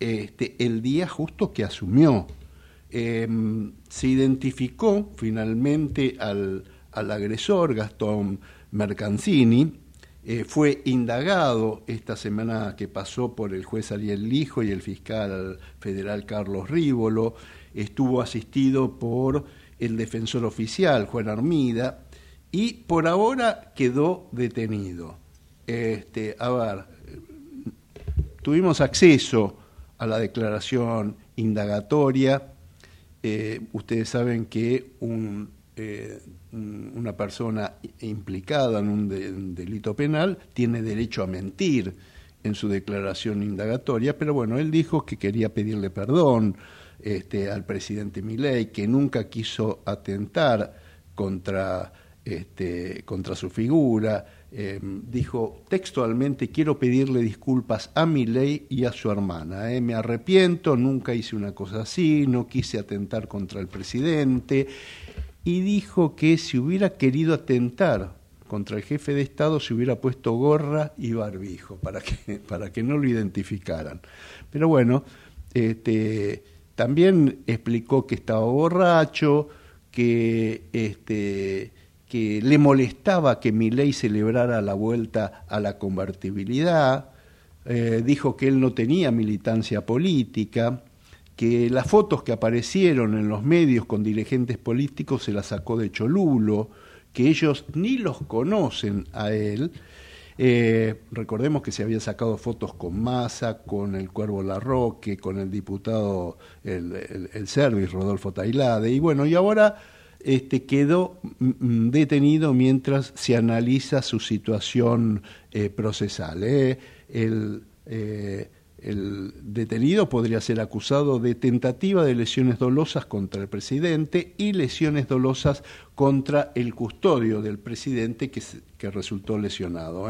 este, el día justo que asumió. Em, se identificó finalmente al, agresor, Gastón Mercancini, eh, fue indagado esta semana que pasó por el juez Ariel Lijo y el fiscal federal Carlos Rívolo, estuvo asistido por el defensor oficial Juan Armida y por ahora quedó detenido. Este, a ver, tuvimos acceso a la declaración indagatoria. Eh, ustedes saben que eh, una persona implicada en un, delito penal tiene derecho a mentir en su declaración indagatoria, pero bueno, él dijo que quería pedirle perdón este, al presidente Milei, que nunca quiso atentar contra, este, contra su figura, Em, dijo textualmente, quiero pedirle disculpas a mi ley y a su hermana. Eh, me arrepiento, nunca hice una cosa así, no quise atentar contra el presidente. Y dijo que si hubiera querido atentar contra el jefe de Estado se hubiera puesto gorra y barbijo para que, para que no lo identificaran. Pero bueno, este, también explicó que estaba borracho, que este, que le molestaba que ley celebrara la vuelta a la convertibilidad, eh, dijo que él no tenía militancia política, que las fotos que aparecieron en los medios con dirigentes políticos se las sacó de Cholulo, que ellos ni los conocen a él. Eh, recordemos que se había sacado fotos con Massa, con el Cuervo Larroque, con el diputado, el, el, el Servis, Rodolfo Tailade, y bueno, y ahora este, quedó mm, mm, detenido mientras se analiza su situación eh, procesal. ¿eh? Eh, el, detenido podría ser acusado de tentativa de lesiones dolosas contra el presidente y lesiones dolosas contra el custodio del presidente que, que resultó lesionado.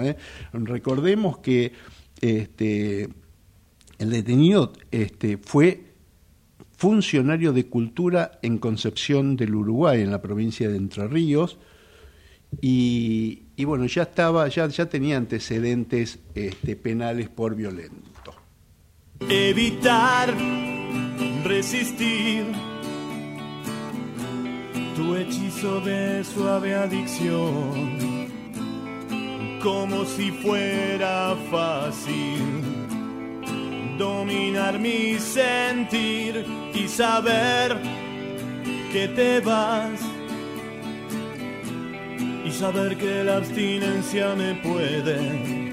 Recordemos que este, el detenido este, fue funcionario de cultura en Concepción del Uruguay, en la provincia de Entre Ríos, y, bueno, ya estaba, ya, ya tenía antecedentes este, penales por violento. Evitar, resistir tu hechizo de suave adicción, como si fuera fácil dominar mi sentir y saber que te vas y saber que la abstinencia me puede.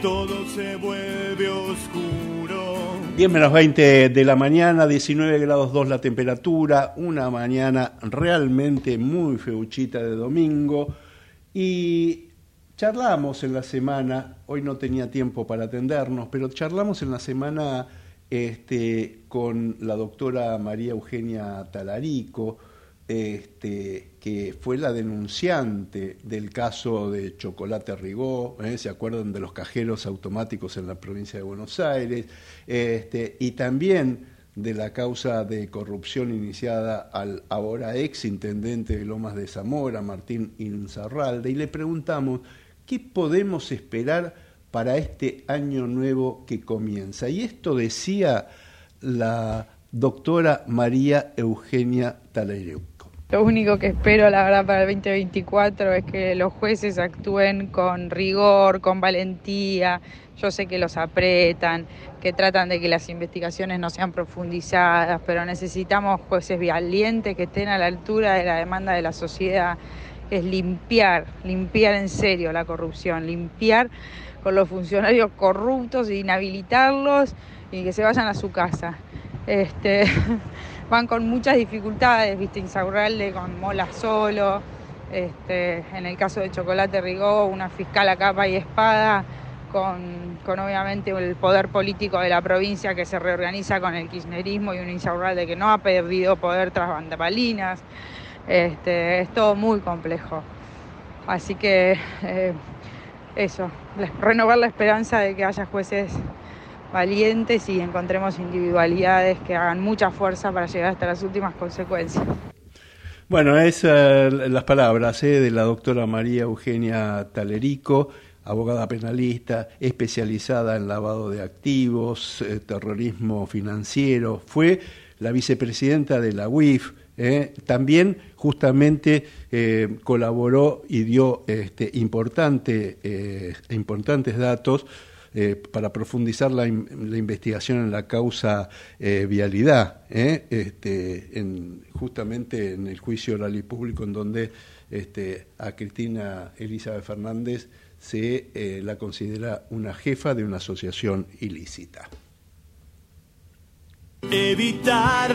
Todo se vuelve oscuro. 10 menos 20 de la mañana, 19 grados 2 la temperatura, una mañana realmente muy feuchita de domingo y charlamos en la semana, hoy no tenía tiempo para atendernos, pero charlamos en la semana este, con la doctora María Eugenia Talarico, este, que fue la denunciante del caso de Chocolate Rigó, ¿eh? se acuerdan de los cajeros automáticos en la provincia de Buenos Aires, este, y también de la causa de corrupción iniciada al ahora ex intendente de Lomas de Zamora, Martín Inzarralde, y le preguntamos qué podemos esperar para este año nuevo que comienza. Y esto decía la doctora María Eugenia Talereuco. Lo único que espero, la verdad, para el 2024 es que los jueces actúen con rigor, con valentía. Yo sé que los apretan, que tratan de que las investigaciones no sean profundizadas, pero necesitamos jueces valientes que estén a la altura de la demanda de la sociedad. Es limpiar, limpiar en serio la corrupción, limpiar con los funcionarios corruptos, inhabilitarlos y que se vayan a su casa. Este, van con muchas dificultades, viste, Insaurralde con Mola solo, este, en el caso de Chocolate Rigó, una fiscal a capa y espada, con, con, obviamente el poder político de la provincia que se reorganiza con el kirchnerismo y un Insaurralde que no ha perdido poder tras bandabalinas. Este, es todo muy complejo. Así que eh, eso, renovar la esperanza de que haya jueces valientes y encontremos individualidades que hagan mucha fuerza para llegar hasta las últimas consecuencias. Bueno, esas las palabras ¿eh? de la doctora María Eugenia Talerico, abogada penalista, especializada en lavado de activos, eh, terrorismo financiero, fue la vicepresidenta de la UIF, ¿eh? también justamente eh, colaboró y dio este, eh, importantes datos para profundizar la, la, investigación en la causa vialidad, este, en, justamente en el juicio oral y público en donde este, a Cristina Elizabeth Fernández se la considera una jefa de una asociación ilícita. Evitar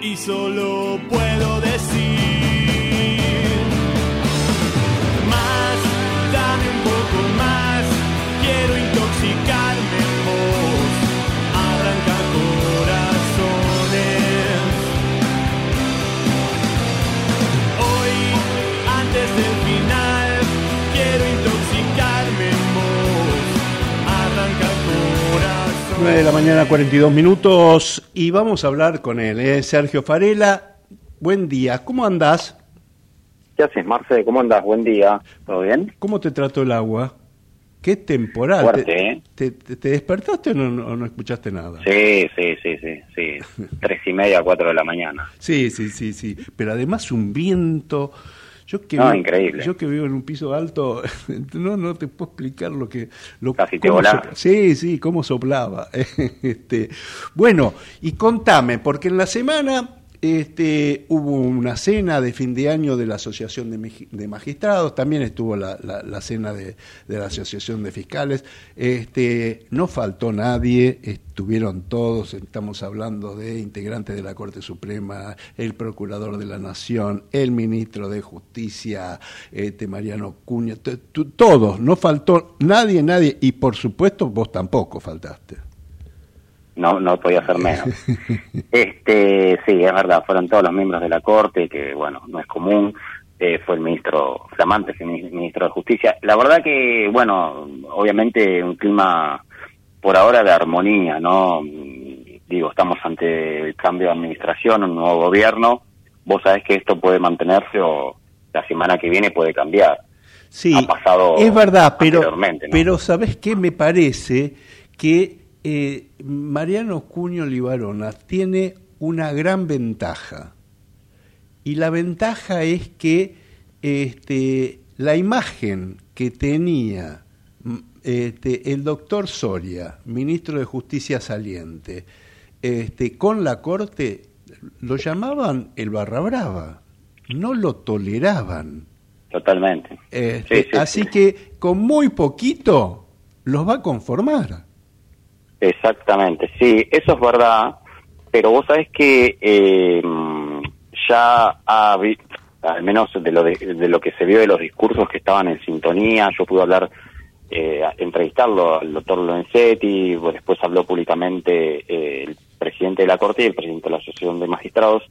y solo puedo decir más, dame un poco más, 9 de la mañana, 42 minutos, y vamos a hablar con él, ¿eh? Sergio Farela. Buen día, ¿cómo andás? ¿Qué haces, Marce? ¿Cómo andas? Buen día. ¿Todo bien? ¿Cómo te trató el agua? Qué temporal. Fuerte, ¿Te, ¿eh? te, te- te despertaste o no, o no escuchaste nada? Sí, sí, sí, sí, sí. Tres y media, cuatro de la mañana. Sí, sí, sí, sí. Pero además un viento. Yo que, No, vivo, increíble. yo que vivo en un piso alto, no, no te puedo explicar lo que... Lo, Casi te volaba. sopla- Sí, sí, cómo soplaba. este, bueno, y contame, porque en la semana este, hubo una cena de fin de año de la Asociación de, Magistrados, también estuvo la, la- la cena de, de la Asociación de Fiscales. Este, no faltó nadie, estuvieron todos, estamos hablando de integrantes de la Corte Suprema, el Procurador de la Nación, el Ministro de Justicia, este, Mariano Cuña, todos, no faltó nadie, nadie, y por supuesto vos tampoco faltaste. No, no podía ser menos. Este, sí, es verdad, fueron todos los miembros de la Corte, que bueno, no es común. Eh, fue el ministro flamante, el ministro de Justicia. La verdad que, bueno, obviamente un clima por ahora de armonía, ¿no? Digo, estamos ante el cambio de administración, un nuevo gobierno. Vos sabés que esto puede mantenerse o la semana que viene puede cambiar. Sí, Ha pasado es verdad, pero, ¿no? pero ¿sabés qué? Me parece que eh, Mariano Cuño Libarona tiene una gran ventaja. Y la ventaja es que este, la imagen que tenía mm, este, el doctor Soria, ministro de Justicia saliente, este, con la Corte, lo llamaban el barra brava, no lo toleraban. Totalmente. Este, Sí, sí, así sí. que con muy poquito los va a conformar. Exactamente, sí, eso es verdad. pero vos sabés que eh, ya ha al menos de lo, de, lo que se vio de los discursos que estaban en sintonía, yo pude hablar, eh, entrevistarlo al doctor Lorenzetti, después habló públicamente eh, el presidente de la Corte y el presidente de la Asociación de Magistrados.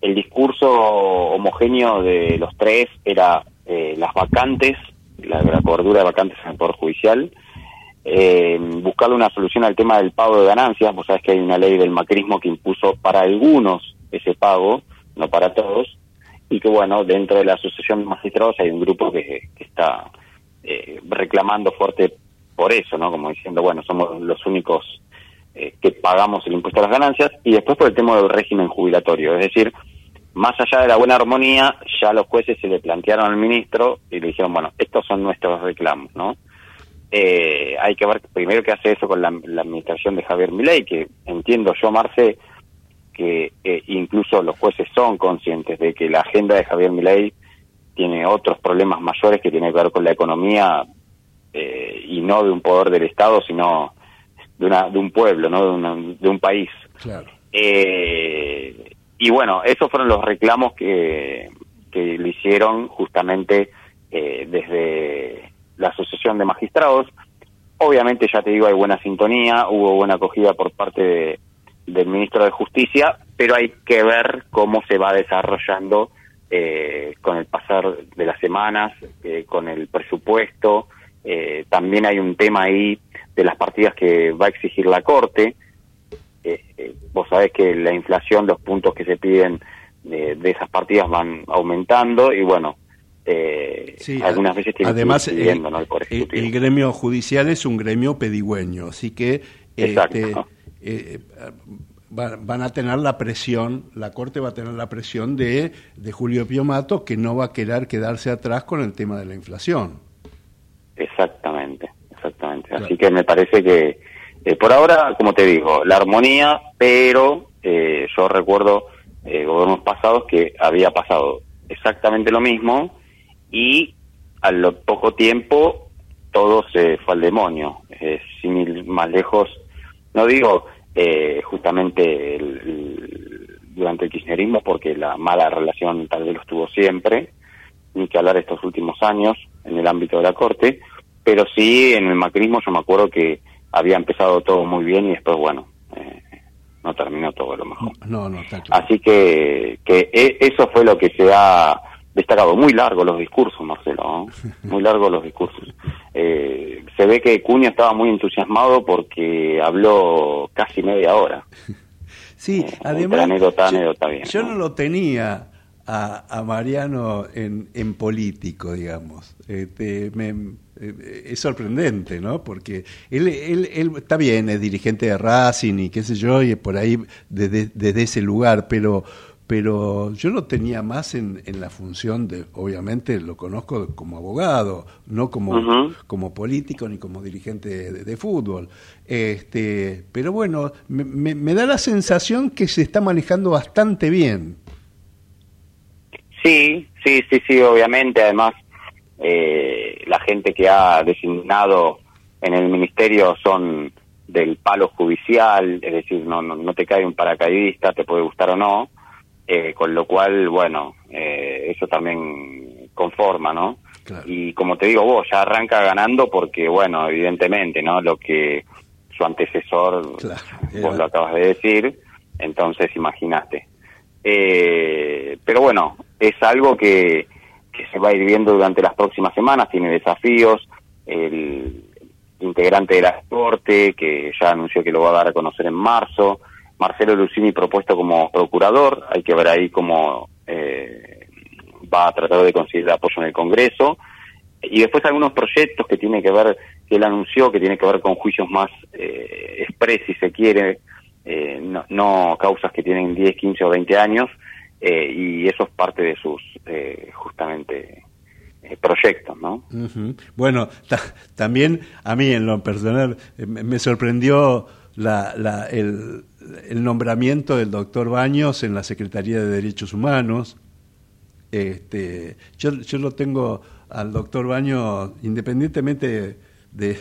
El discurso homogéneo de los tres era eh, las vacantes, la, la cobertura de vacantes en el Poder Judicial, eh, buscarle una solución al tema del pago de ganancias. Vos sabés que hay una ley del macrismo que impuso para algunos ese pago, no para todos, y que bueno, dentro de la Asociación de Magistrados hay un grupo que, está eh, reclamando fuerte por eso, ¿no? Como diciendo, bueno, somos los únicos eh, que pagamos el impuesto a las ganancias, y después por el tema del régimen jubilatorio, es decir, más allá de la buena armonía, ya los jueces se le plantearon al ministro y le dijeron, bueno, estos son nuestros reclamos, ¿no? Eh, hay que ver primero qué hace eso con la, administración de Javier Milei, que entiendo yo, Marce, que eh, incluso los jueces son conscientes de que la agenda de Javier Milei tiene otros problemas mayores que tienen que ver con la economía eh, y no de un poder del Estado, sino de, una, de un pueblo, no de, un país. y bueno, esos fueron los reclamos que, que le hicieron justamente desde la Asociación de Magistrados. Obviamente, ya te digo, hay buena sintonía, hubo buena acogida por parte del ministro de Justicia, pero hay que ver cómo se va desarrollando eh, con el pasar de las semanas, eh, con el presupuesto. Eh, también hay un tema ahí de las partidas que va a exigir la Corte. vos sabés que la inflación, los puntos que se piden de esas partidas van aumentando y bueno, eh, algunas veces tiene además, que ir el, el, gremio judicial es un gremio pedigüeño, así que este, eh, van a tener la presión, la Corte va a tener la presión de, de Julio Piomato, que no va a querer quedarse atrás con el tema de la inflación. Exactamente, exactamente. Así que me parece que, eh, por ahora, como te digo, la armonía, pero eh, yo recuerdo eh, gobiernos pasados que había pasado exactamente lo mismo y a lo poco tiempo todo se fue al demonio, eh, sin ir más lejos. No digo eh, justamente durante el kirchnerismo, porque la mala relación tal vez lo estuvo siempre, ni que hablar estos últimos años en el ámbito de la Corte, pero sí en el macrismo yo me acuerdo que había empezado todo muy bien y después, bueno, eh, no terminó todo lo mejor. No, no, Así que, que e, eso fue lo que se ha destacado. Muy largo los discursos, Marcelo, muy largo los discursos. Eh, se ve que Cunio estaba muy entusiasmado porque habló casi media hora. Sí, eh, además. Anécdota, anécdota bien, yo ¿no? lo tenía a, Mariano en, en, político, digamos. Este, eh, es sorprendente, ¿no? Porque él, él, él, está bien, es dirigente de Racing y qué sé yo, y por ahí desde, desde ese lugar, pero pero yo lo tenía más en, en, la función de, obviamente lo conozco como abogado, no como, como político ni como dirigente de, fútbol. Este, pero bueno, me, me, da la sensación que se está manejando bastante bien. Sí, sí, sí, sí, obviamente. Además, eh, la gente que ha designado en el ministerio son del palo judicial, es decir, no, no, no te cae un paracaidista, te puede gustar o no eh, con lo cual, bueno, eh, eso también conforma, ¿no? Y como te digo vos, ya arranca ganando porque, bueno, evidentemente, ¿no? Lo que su antecesor, vos lo acabas de decir, entonces imagínate. Eh, pero bueno, es algo que, que se va a ir viendo durante las próximas semanas, tiene desafíos, el integrante de la Corte, que ya anunció que lo va a dar a conocer en marzo, Marcelo Lucini propuesto como procurador, hay que ver ahí cómo eh, va a tratar de conseguir apoyo en el Congreso, y después algunos proyectos que tiene que ver, que él anunció, que tiene que ver con juicios más eh, si se quiere, eh, no, causas que tienen 10, 15 o 20 años, eh, y eso es parte de sus, eh, justamente, proyectos, ¿no? Bueno, también a mí en lo personal me sorprendió la, la, el, el nombramiento del doctor Baños en la Secretaría de Derechos Humanos. Este, yo, yo lo tengo al doctor Baños, independientemente de,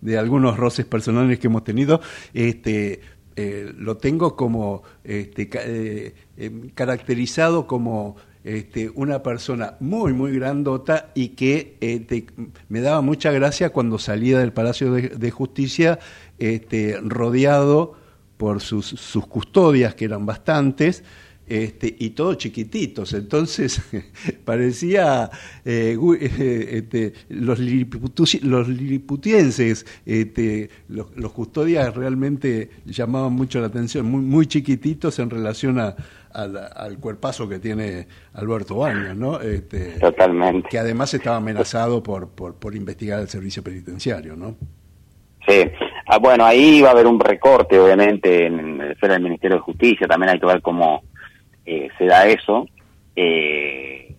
de, algunos roces personales que hemos tenido, este, eh, lo tengo como este, eh, em, caracterizado como este, una persona muy, muy grandota y que este, me daba mucha gracia cuando salía del Palacio de, Justicia este, rodeado por sus, sus custodias, que eran bastantes, este, y todos chiquititos. Entonces parecía eh, este, los, los liliputienses, este, los, custodias realmente llamaban mucho la atención, muy, muy chiquititos en relación a, al, cuerpazo que tiene Alberto Baños, ¿no? Este, Totalmente. Que además estaba amenazado por, por, por investigar el servicio penitenciario, ¿no? Sí, ah, bueno, ahí va a haber un recorte, obviamente, en el esfera del Ministerio de Justicia, también hay que ver cómo eh, se da eso. Eh,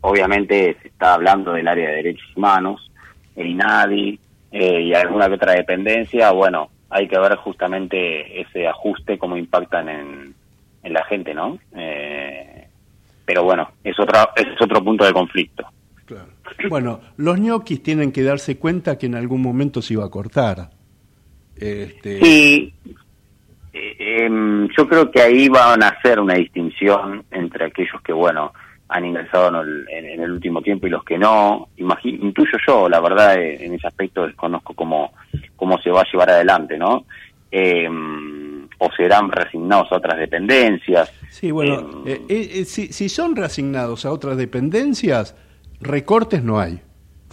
obviamente se está hablando del área de derechos humanos, el INADI eh, y alguna que otra dependencia. Bueno, hay que ver justamente ese ajuste, cómo impactan en, en la gente, ¿no? pero bueno, es, otro es otro punto de conflicto. Bueno, los ñoquis tienen que darse cuenta que en algún momento se iba a cortar. Este... Sí, Em, yo creo que ahí van a hacer una distinción entre aquellos que, bueno, han ingresado en el, último tiempo y los que no. Imagino, intuyo yo, la verdad, eh, en ese aspecto desconozco cómo, cómo se va a llevar adelante, ¿no? Em, o serán reasignados a otras dependencias. Sí, bueno, em, eh, eh, si, si son reasignados a otras dependencias, recortes no hay.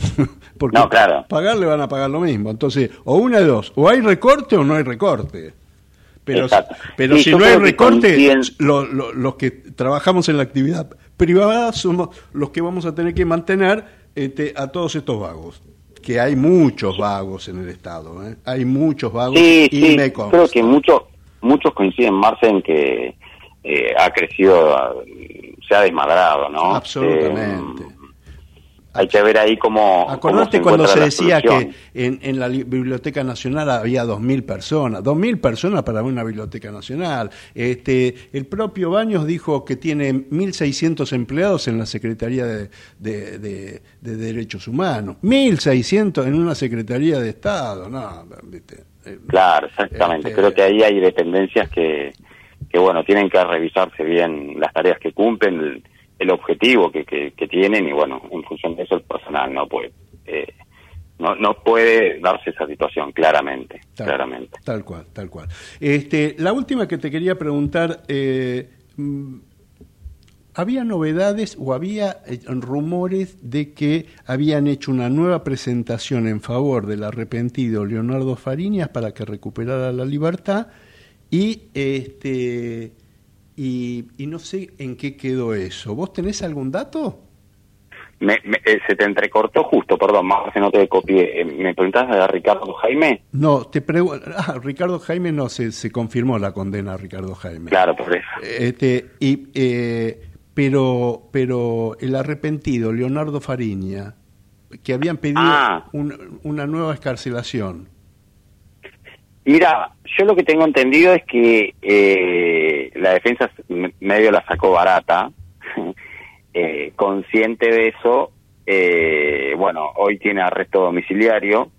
Porque no, claro. pagar le van a pagar lo mismo. Entonces, o una de dos, o hay recorte o no hay recorte. Pero, pero si no hay recorte, los que trabajamos en la actividad privada somos los que vamos a tener que mantener este, a todos estos vagos. Que hay muchos vagos en el Estado, ¿eh? hay muchos vagos y me Creo que muchos muchos coinciden, Marce, en que eh, ha crecido, se ha desmadrado, ¿no? Absolutamente. Eh, hay que ver ahí cómo... Acordate cuando se decía que en, en, la Biblioteca Nacional había 2.000 personas, 2.000 personas para una Biblioteca Nacional. Este, el propio Baños dijo que tiene 1.600 empleados en la Secretaría de, de, Derechos Humanos. 1.600 en una Secretaría de Estado, no, eh, Claro, exactamente. Este, Creo que ahí hay dependencias que, que, bueno, tienen que revisarse bien las tareas que cumplen el objetivo que, que, tienen y bueno, en función de eso el personal no puede eh, no, no puede darse esa situación claramente, tal, claramente. Tal cual, tal cual. Este, la última que te quería preguntar, eh, mm, ¿había novedades o había eh, rumores de que habían hecho una nueva presentación en favor del arrepentido Leonardo Fariñas para que recuperara la libertad y este y, no sé en qué quedó eso. ¿Vos tenés algún dato? Me, eh, se te entrecortó justo, perdón, más que no te copié. Eh, ¿Me preguntás a Ricardo Jaime? No, te pregunto. Ah, Ricardo Jaime no, se, se confirmó la condena a Ricardo Jaime. Claro, por eso. Este, y, eh, pero, pero el arrepentido, Leonardo Fariña, que habían pedido ah. una nueva escarcelación. Mira, yo lo que tengo entendido es que eh, la defensa medio la sacó barata, eh, consciente de eso, eh, bueno, hoy tiene arresto domiciliario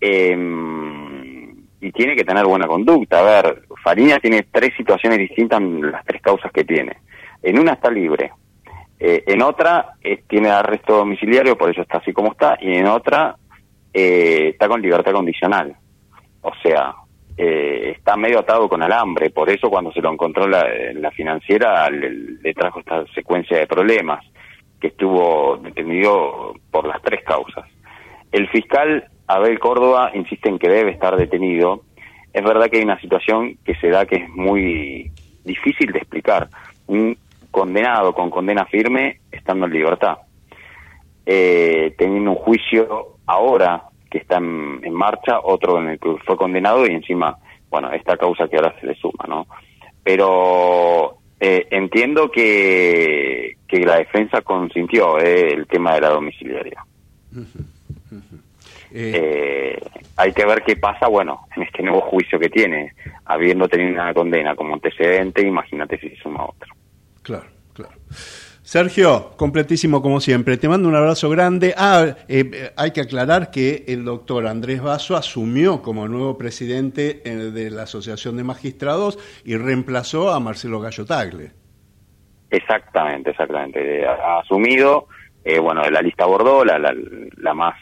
em, y tiene que tener buena conducta. A ver, Fariña tiene tres situaciones distintas en las tres causas que tiene. En una está libre, en otra tiene arresto domiciliario, por eso está así como está, y en otra está con libertad condicional. O sea, eh, está medio atado con alambre, por eso cuando se lo encontró la, financiera le, trajo esta secuencia de problemas, que estuvo detenido por las tres causas. El fiscal Abel Córdoba insiste en que debe estar detenido. Es verdad que hay una situación que se da que es muy difícil de explicar. Un condenado con condena firme estando en libertad, eh, teniendo un juicio ahora que está en, marcha, otro en el que fue condenado y encima, bueno, esta causa que ahora se le suma, ¿no? Pero eh, entiendo que, que la defensa consintió eh, el tema de la domiciliaria. Eh, hay que ver qué pasa, bueno, en este nuevo juicio que tiene, habiendo tenido una condena como antecedente, imagínate si se suma otro. Claro, claro. Sergio, completísimo como siempre. Te mando un abrazo grande. Ah, eh, hay que aclarar que el doctor Andrés Vaso asumió como nuevo presidente eh, de la Asociación de Magistrados y reemplazó a Marcelo Gallo Tagle. Exactamente, exactamente. Ha asumido, eh, bueno, la lista Bordeaux, la, más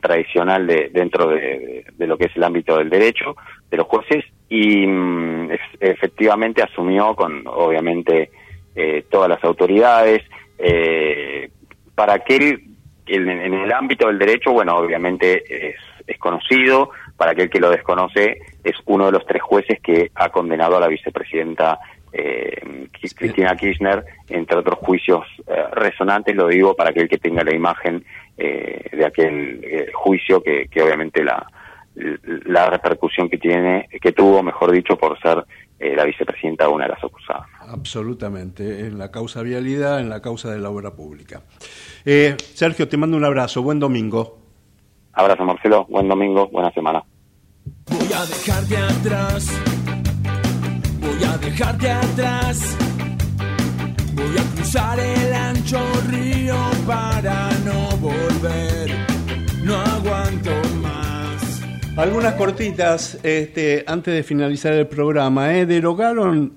tradicional de, dentro de, lo que es el ámbito del derecho de los jueces y mm, efectivamente asumió con, obviamente, eh, todas las autoridades. Eh, para aquel, en, en, el ámbito del derecho, bueno, obviamente es, conocido, para aquel que lo desconoce, es uno de los tres jueces que ha condenado a la vicepresidenta eh, Cristina Kirchner, entre otros juicios eh, resonantes, lo digo para aquel que tenga la imagen eh, de aquel juicio que, que obviamente la, la repercusión que tiene, que tuvo, mejor dicho, por ser eh, la vicepresidenta una de las acusadas. Absolutamente, en la causa vialidad, en la causa de la obra pública. Eh, Sergio, te mando un abrazo, buen domingo. Abrazo Marcelo, buen domingo, buena semana. Voy a dejarte atrás, voy a dejarte atrás, voy a cruzar el ancho río para no volver, no aguanto algunas cortitas este, antes de finalizar el programa. ¿eh? Derogaron,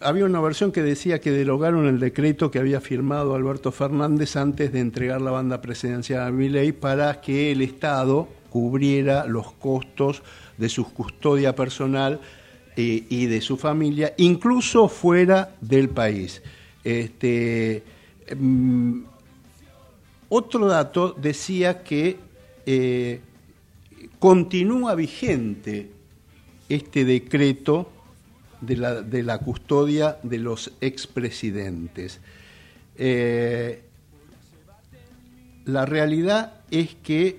había una versión que decía que derogaron el decreto que había firmado Alberto Fernández antes de entregar la banda presidencial a Milei para que el Estado cubriera los costos de su custodia personal eh, y de su familia, incluso fuera del país. Este, mm, otro dato decía que eh, continúa vigente este decreto de la, de la custodia de los expresidentes. Eh, la realidad es que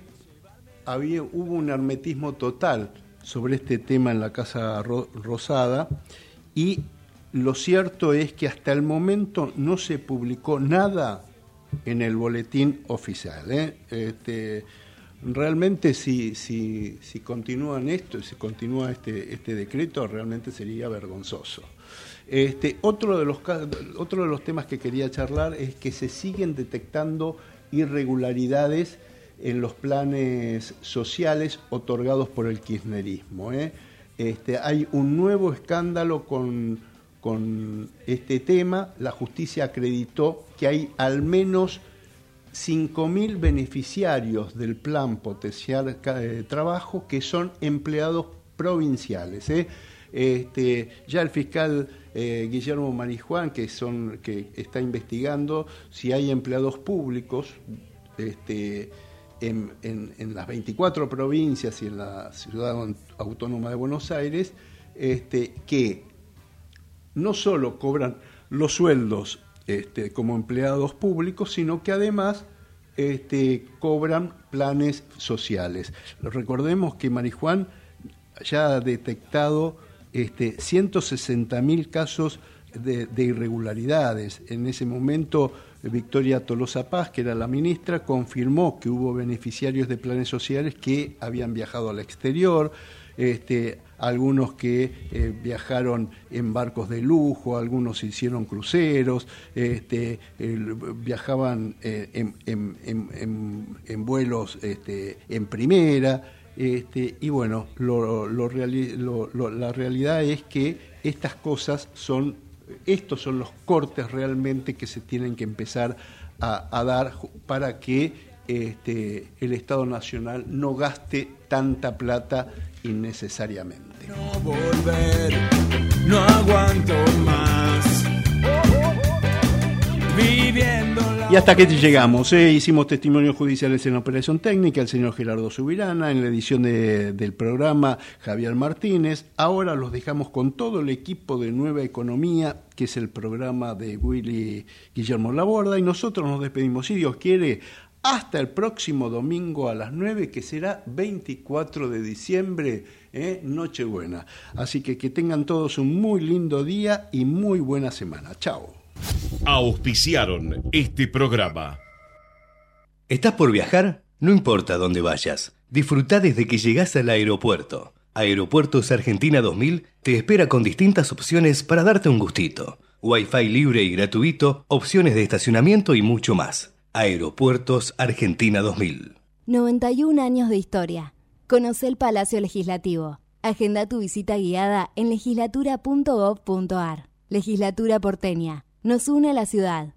había, hubo un hermetismo total sobre este tema en la Casa Rosada y lo cierto es que hasta el momento no se publicó nada en el boletín oficial. ¿eh? Este, realmente si, si, si continúan esto, si continúa este, este decreto, realmente sería vergonzoso. Este, otro, de los, de los temas que quería charlar es que se siguen detectando irregularidades en los planes sociales otorgados por el kirchnerismo. ¿eh? Este, hay un nuevo escándalo con, con este tema. La justicia acreditó que hay al menos 5.000 beneficiarios del plan potencial de trabajo que son empleados provinciales. ¿eh? Este, ya el fiscal eh, Guillermo Marijuán, que, son, que está investigando si hay empleados públicos este, en, en, las 24 provincias y en la ciudad autónoma de Buenos Aires, este, que no solo cobran los sueldos este, como empleados públicos, sino que además este, cobran planes sociales. Recordemos que Marijuán ya ha detectado este, 160 mil casos de, irregularidades. En ese momento, Victoria Tolosa Paz, que era la ministra, confirmó que hubo beneficiarios de planes sociales que habían viajado al exterior. Este, algunos que eh, viajaron en barcos de lujo, algunos hicieron cruceros, este, viajaban eh, en, vuelos este, en primera. Este, y bueno, la realidad es que estas cosas son, estos son los cortes realmente que se tienen que empezar a, dar para que el Estado Nacional no gaste tanta plata innecesariamente. No volver, no aguanto más. Y hasta que llegamos, ¿eh? hicimos testimonios judiciales en la operación técnica, el señor Gerardo Subirana, en la edición del programa Javier Martínez. Ahora los dejamos con todo el equipo de Nueva Economía, que es el programa de Willy Guillermo Laborda, y nosotros nos despedimos, si Dios quiere, hasta el próximo domingo a las 9, que será 24 de diciembre, ¿eh? Nochebuena. Así que que tengan todos un muy lindo día y muy buena semana. Chao. Auspiciaron este programa. ¿Estás por viajar? No importa dónde vayas. Disfruta desde que llegas al aeropuerto. Aeropuertos Argentina 2000 te espera con distintas opciones para darte un gustito Wi-Fi libre y gratuito, opciones de estacionamiento y mucho más. Aeropuertos Argentina 2000. 91 años de historia. Conoce el Palacio Legislativo. Agenda tu visita guiada en legislatura.gov.ar. Legislatura porteña. Nos une a la ciudad.